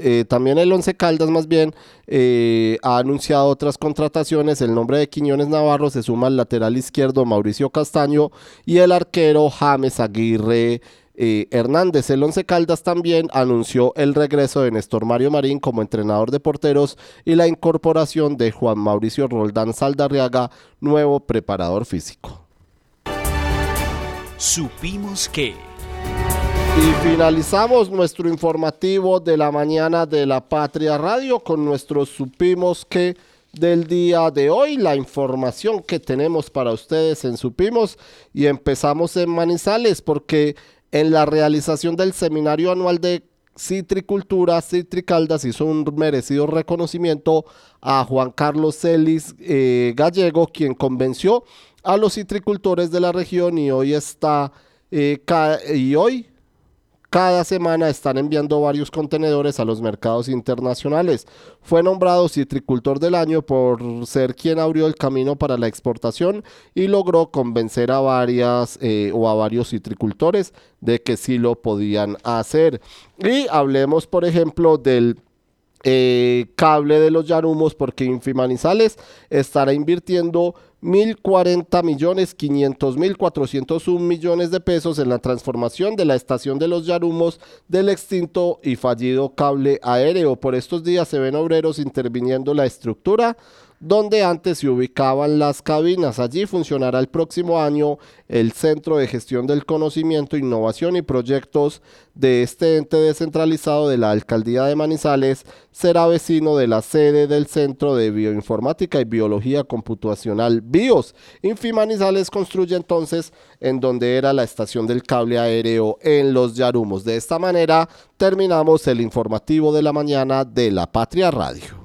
eh, también el Once Caldas más bien eh, ha anunciado otras contrataciones. El nombre de Quiñones Navarro se suma al lateral izquierdo Mauricio Castaño y el arquero James Aguirre eh, Hernández. El Once Caldas también anunció el regreso de Néstor Mario Marín como entrenador de porteros y la incorporación de Juan Mauricio Roldán Saldarriaga, nuevo preparador físico. Supimos que... Y finalizamos nuestro informativo de la mañana de la Patria Radio con nuestro Supimos que del día de hoy, la información que tenemos para ustedes en Supimos y empezamos en Manizales porque en la realización del seminario anual de citricultura, Citricaldas hizo un merecido reconocimiento a Juan Carlos Celis eh, Gallego, quien convenció a los citricultores de la región y hoy está, eh, y hoy cada semana están enviando varios contenedores a los mercados internacionales. Fue nombrado Citricultor del Año por ser quien abrió el camino para la exportación y logró convencer a varias eh, o a varios citricultores de que sí lo podían hacer. Y hablemos, por ejemplo, del eh, cable de los Yarumos porque Infimanizales estará invirtiendo 1.040 millones 500 mil 401 millones de pesos en la transformación de la estación de los Yarumos del extinto y fallido cable aéreo. Por estos días se ven obreros interviniendo la estructura donde antes se ubicaban las cabinas. Allí funcionará el próximo año el Centro de Gestión del Conocimiento, Innovación y Proyectos de este ente descentralizado de la Alcaldía de Manizales. Será vecino de la sede del Centro de Bioinformática y Biología Computacional BIOS. Infimanizales construye entonces en donde era la estación del cable aéreo en los Yarumos. De esta manera terminamos el informativo de la mañana de la Patria Radio.